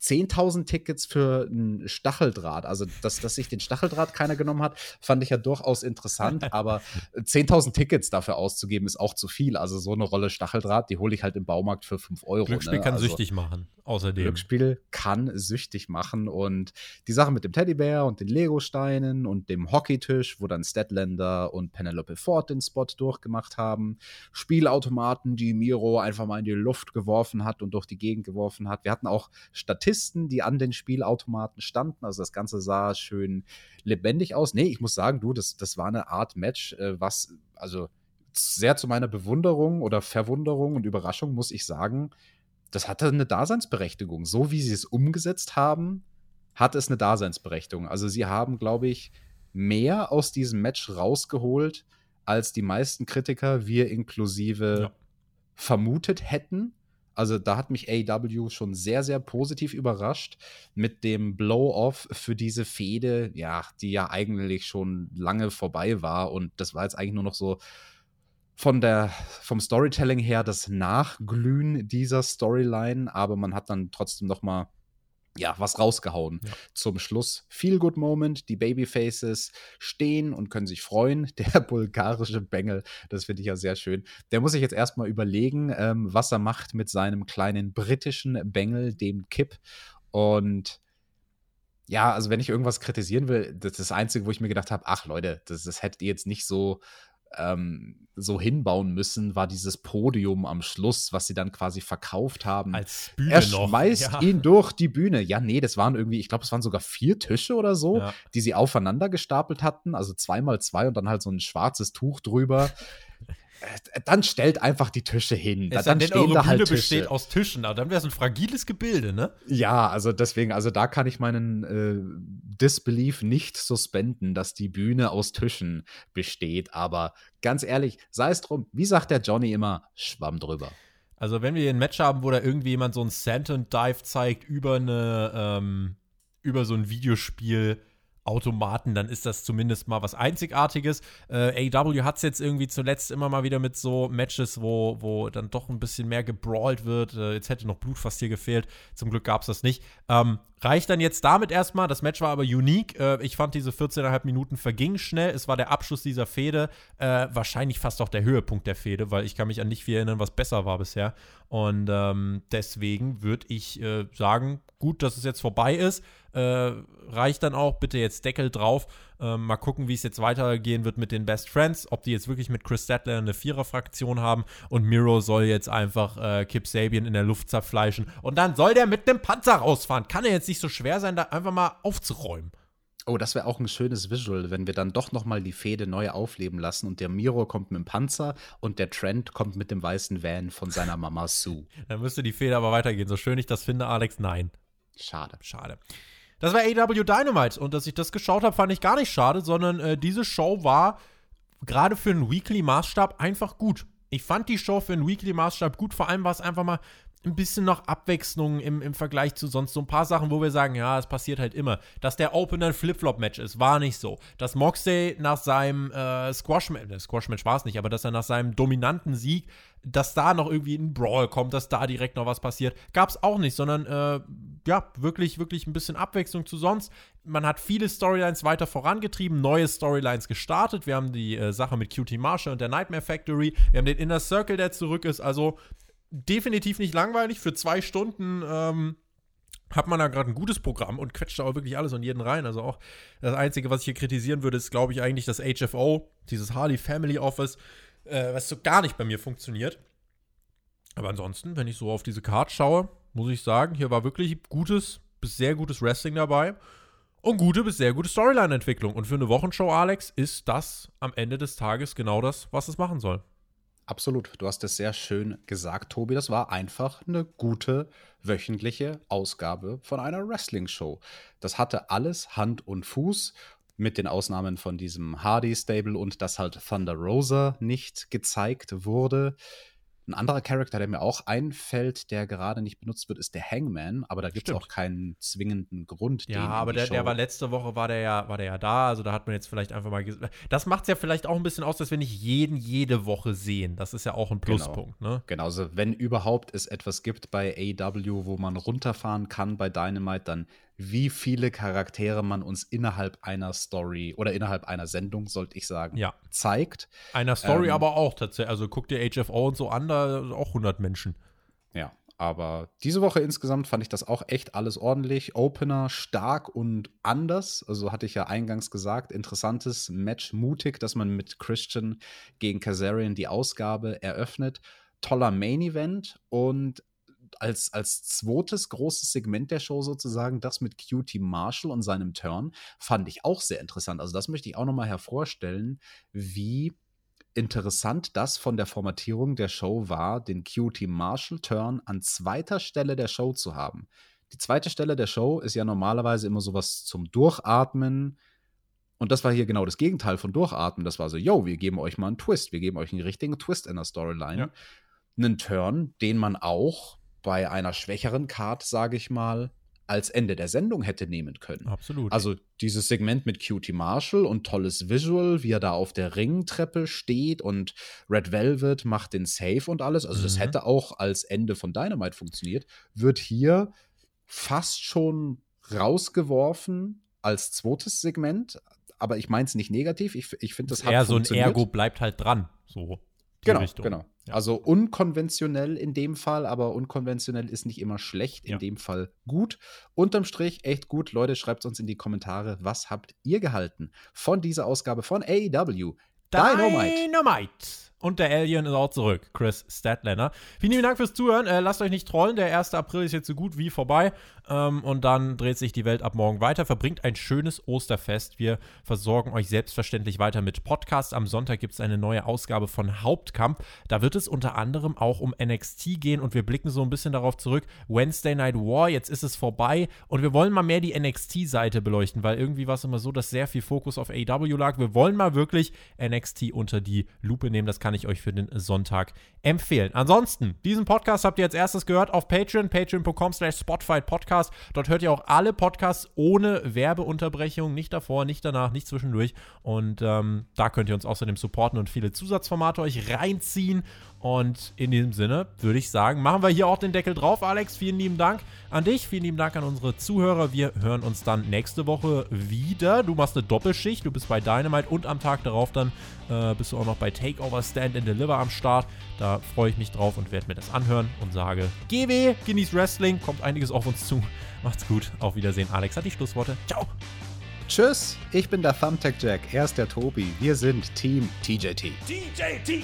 [SPEAKER 1] 10.000 Tickets für ein Stacheldraht. Also, dass, dass sich den Stacheldraht keiner genommen hat, fand ich ja durchaus interessant. aber 10.000 Tickets dafür auszugeben, ist auch zu viel. Also, so eine Rolle Stacheldraht, die hole ich halt im Baumarkt für 5 Euro.
[SPEAKER 2] Glücksspiel
[SPEAKER 1] ne?
[SPEAKER 2] kann
[SPEAKER 1] also,
[SPEAKER 2] süchtig machen, außerdem.
[SPEAKER 1] Glücksspiel kann süchtig machen. Und die Sache mit dem Teddybär und den Legosteinen und dem Hockeytisch, wo dann Statlander und Penelope Ford den Spot durchgemacht haben. Spielautomaten, die Miro einfach mal in die Luft geworfen hat und durch die Gegend geworfen hat. Wir hatten auch Statistiken Statisten, die an den Spielautomaten standen. Also das Ganze sah schön lebendig aus. Nee, ich muss sagen, du, das, das war eine Art Match, äh, was, also sehr zu meiner Bewunderung oder Verwunderung und Überraschung muss ich sagen, das hatte eine Daseinsberechtigung. So wie sie es umgesetzt haben, hat es eine Daseinsberechtigung. Also sie haben, glaube ich, mehr aus diesem Match rausgeholt, als die meisten Kritiker, wir inklusive, ja. vermutet hätten. Also da hat mich AEW schon sehr, sehr positiv überrascht mit dem Blow-off für diese Fehde, ja, die ja eigentlich schon lange vorbei war. Und das war jetzt eigentlich nur noch so von der, vom Storytelling her das Nachglühen dieser Storyline, aber man hat dann trotzdem noch mal ja, was rausgehauen. Ja. Zum Schluss Feel Good Moment. Die Babyfaces stehen und können sich freuen. Der bulgarische Bengel, das finde ich ja sehr schön. Der muss sich jetzt erstmal überlegen, ähm, was er macht mit seinem kleinen britischen Bengel, dem Kip. Und ja, also wenn ich irgendwas kritisieren will, das ist das Einzige, wo ich mir gedacht habe, ach Leute, das, das hättet ihr jetzt nicht so ähm, so hinbauen müssen, war dieses Podium am Schluss, was sie dann quasi verkauft haben.
[SPEAKER 2] Als Bühne
[SPEAKER 1] er schmeißt ja. ihn durch die Bühne. Ja, nee, das waren irgendwie, ich glaube, es waren sogar vier Tische oder so, ja. die sie aufeinander gestapelt hatten, also zweimal zwei und dann halt so ein schwarzes Tuch drüber. Äh, dann stellt einfach die Tische hin.
[SPEAKER 2] Es
[SPEAKER 1] dann
[SPEAKER 2] stehen eure da halt Tische. besteht aus Tischen, aber dann wäre es ein fragiles Gebilde, ne?
[SPEAKER 1] Ja, also deswegen, also da kann ich meinen äh, Disbelief nicht suspenden, dass die Bühne aus Tischen besteht. Aber ganz ehrlich, sei es drum, wie sagt der Johnny immer, schwamm drüber.
[SPEAKER 2] Also wenn wir ein Match haben, wo da irgendwie jemand so ein Senton Dive zeigt über eine, ähm, über so ein Videospiel, Automaten, dann ist das zumindest mal was Einzigartiges. Äh, AW hat es jetzt irgendwie zuletzt immer mal wieder mit so Matches, wo, wo dann doch ein bisschen mehr gebrawlt wird. Äh, jetzt hätte noch Blut fast hier gefehlt. Zum Glück gab es das nicht. Ähm, reicht dann jetzt damit erstmal. Das Match war aber unique. Äh, ich fand diese 14,5 Minuten vergingen schnell. Es war der Abschluss dieser Fehde. Äh, wahrscheinlich fast auch der Höhepunkt der Fehde, weil ich kann mich an nicht viel erinnern, was besser war bisher. Und ähm, deswegen würde ich äh, sagen, gut, dass es jetzt vorbei ist. Äh, reicht dann auch. Bitte jetzt Deckel drauf. Ähm, mal gucken, wie es jetzt weitergehen wird mit den Best Friends. Ob die jetzt wirklich mit Chris Statler eine Vierer-Fraktion haben. Und Miro soll jetzt einfach äh, Kip Sabian in der Luft zerfleischen. Und dann soll der mit dem Panzer rausfahren. Kann er jetzt nicht so schwer sein, da einfach mal aufzuräumen.
[SPEAKER 1] Oh, das wäre auch ein schönes Visual, wenn wir dann doch noch mal die Fehde neu aufleben lassen und der Miro kommt mit dem Panzer und der Trent kommt mit dem weißen Van von seiner Mama Sue.
[SPEAKER 2] dann müsste die Fehde aber weitergehen. So schön ich das finde, Alex, nein.
[SPEAKER 1] Schade.
[SPEAKER 2] Schade. Das war AW Dynamite und dass ich das geschaut habe, fand ich gar nicht schade, sondern äh, diese Show war gerade für einen Weekly-Maßstab einfach gut. Ich fand die Show für einen Weekly-Maßstab gut, vor allem war es einfach mal ein bisschen noch Abwechslung im, im Vergleich zu sonst so ein paar Sachen, wo wir sagen, ja, es passiert halt immer. Dass der Opener ein Flip-Flop-Match ist, war nicht so. Dass Moxley nach seinem äh, Squash-Match, äh, Squash-Match war es nicht, aber dass er nach seinem dominanten Sieg, dass da noch irgendwie ein Brawl kommt, dass da direkt noch was passiert, gab es auch nicht, sondern äh, ja, wirklich, wirklich ein bisschen Abwechslung zu sonst. Man hat viele Storylines weiter vorangetrieben, neue Storylines gestartet. Wir haben die äh, Sache mit QT Marshall und der Nightmare Factory. Wir haben den Inner Circle, der zurück ist. Also definitiv nicht langweilig. Für zwei Stunden ähm, hat man da gerade ein gutes Programm und quetscht da auch wirklich alles und jeden rein. Also auch das Einzige, was ich hier kritisieren würde, ist, glaube ich, eigentlich das HFO, dieses Harley Family Office, äh, was so gar nicht bei mir funktioniert. Aber ansonsten, wenn ich so auf diese Card schaue, muss ich sagen, hier war wirklich gutes bis sehr gutes Wrestling dabei und gute bis sehr gute Storyline-Entwicklung. Und für eine Wochenshow, Alex, ist das am Ende des Tages genau das, was es machen soll.
[SPEAKER 1] Absolut. Du hast es sehr schön gesagt, Tobi. Das war einfach eine gute wöchentliche Ausgabe von einer Wrestling-Show. Das hatte alles Hand und Fuß, mit den Ausnahmen von diesem Hardy-Stable und dass halt Thunder Rosa nicht gezeigt wurde. Ein anderer Charakter, der mir auch einfällt, der gerade nicht benutzt wird, ist der Hangman, aber da gibt es auch keinen zwingenden Grund.
[SPEAKER 2] Ja, aber der, der, war letzte Woche, war der ja, war der ja da, also da hat man jetzt vielleicht einfach mal Das macht es ja vielleicht auch ein bisschen aus, dass wir nicht jeden jede Woche sehen. Das ist ja auch ein genau. Pluspunkt,
[SPEAKER 1] genau.
[SPEAKER 2] ne?
[SPEAKER 1] Genau, also wenn überhaupt es etwas gibt bei AW, wo man runterfahren kann bei Dynamite, dann wie viele Charaktere man uns innerhalb einer Story oder innerhalb einer Sendung, sollte ich sagen,
[SPEAKER 2] ja.
[SPEAKER 1] zeigt.
[SPEAKER 2] Einer Story ähm, aber auch tatsächlich. Also guck dir HFO und so an, da auch 100 Menschen.
[SPEAKER 1] Ja, aber diese Woche insgesamt fand ich das auch echt alles ordentlich. Opener stark und anders. Also hatte ich ja eingangs gesagt, interessantes Match, mutig, dass man mit Christian gegen Kazarian die Ausgabe eröffnet. Toller Main Event und als, als zweites großes Segment der Show sozusagen, das mit QT Marshall und seinem Turn, fand ich auch sehr interessant. Also das möchte ich auch nochmal hervorstellen, wie interessant das von der Formatierung der Show war, den QT Marshall Turn an zweiter Stelle der Show zu haben. Die zweite Stelle der Show ist ja normalerweise immer sowas zum Durchatmen. Und das war hier genau das Gegenteil von Durchatmen. Das war so, yo, wir geben euch mal einen Twist. Wir geben euch einen richtigen Twist in der Storyline. Ja. Einen Turn, den man auch bei einer schwächeren Card, sage ich mal, als Ende der Sendung hätte nehmen können.
[SPEAKER 2] Absolut.
[SPEAKER 1] Also dieses Segment mit Cutie Marshall und tolles Visual, wie er da auf der Ringtreppe steht und Red Velvet macht den Safe und alles. Also mhm. das hätte auch als Ende von Dynamite funktioniert. Wird hier fast schon rausgeworfen als zweites Segment. Aber ich meine es nicht negativ. Ich, ich finde, das,
[SPEAKER 2] das hat eher so ein Ergo bleibt halt dran. So.
[SPEAKER 1] Genau, Richtung. genau. Ja. Also unkonventionell in dem Fall, aber unkonventionell ist nicht immer schlecht, in ja. dem Fall gut. Unterm Strich echt gut. Leute, schreibt uns in die Kommentare, was habt ihr gehalten von dieser Ausgabe von AEW?
[SPEAKER 2] Dynamite. Dynamite. Und der Alien ist auch zurück, Chris Statlander. Vielen lieben Dank fürs Zuhören. Äh, lasst euch nicht trollen. Der 1. April ist jetzt so gut wie vorbei. Ähm, und dann dreht sich die Welt ab morgen weiter. Verbringt ein schönes Osterfest. Wir versorgen euch selbstverständlich weiter mit Podcasts. Am Sonntag gibt es eine neue Ausgabe von Hauptkampf. Da wird es unter anderem auch um NXT gehen. Und wir blicken so ein bisschen darauf zurück. Wednesday Night War, jetzt ist es vorbei. Und wir wollen mal mehr die NXT-Seite beleuchten, weil irgendwie war es immer so, dass sehr viel Fokus auf AW lag. Wir wollen mal wirklich NXT unter die Lupe nehmen. Das kann kann ich euch für den Sonntag empfehlen. Ansonsten, diesen Podcast habt ihr als erstes gehört auf Patreon, patreon.com slash Podcast. Dort hört ihr auch alle Podcasts ohne Werbeunterbrechung, nicht davor, nicht danach, nicht zwischendurch. Und ähm, da könnt ihr uns außerdem supporten und viele Zusatzformate euch reinziehen. Und in diesem Sinne würde ich sagen, machen wir hier auch den Deckel drauf, Alex. Vielen lieben Dank an dich, vielen lieben Dank an unsere Zuhörer. Wir hören uns dann nächste Woche wieder. Du machst eine Doppelschicht, du bist bei Dynamite und am Tag darauf dann äh, bist du auch noch bei Takeover Stand and Deliver am Start. Da freue ich mich drauf und werde mir das anhören und sage, GW, genieß Wrestling, kommt einiges auf uns zu. Macht's gut, auf Wiedersehen. Alex hat die Schlussworte. Ciao.
[SPEAKER 1] Tschüss, ich bin der Thumbtack Jack, er ist der Tobi. Wir sind Team TJT.
[SPEAKER 2] TJT.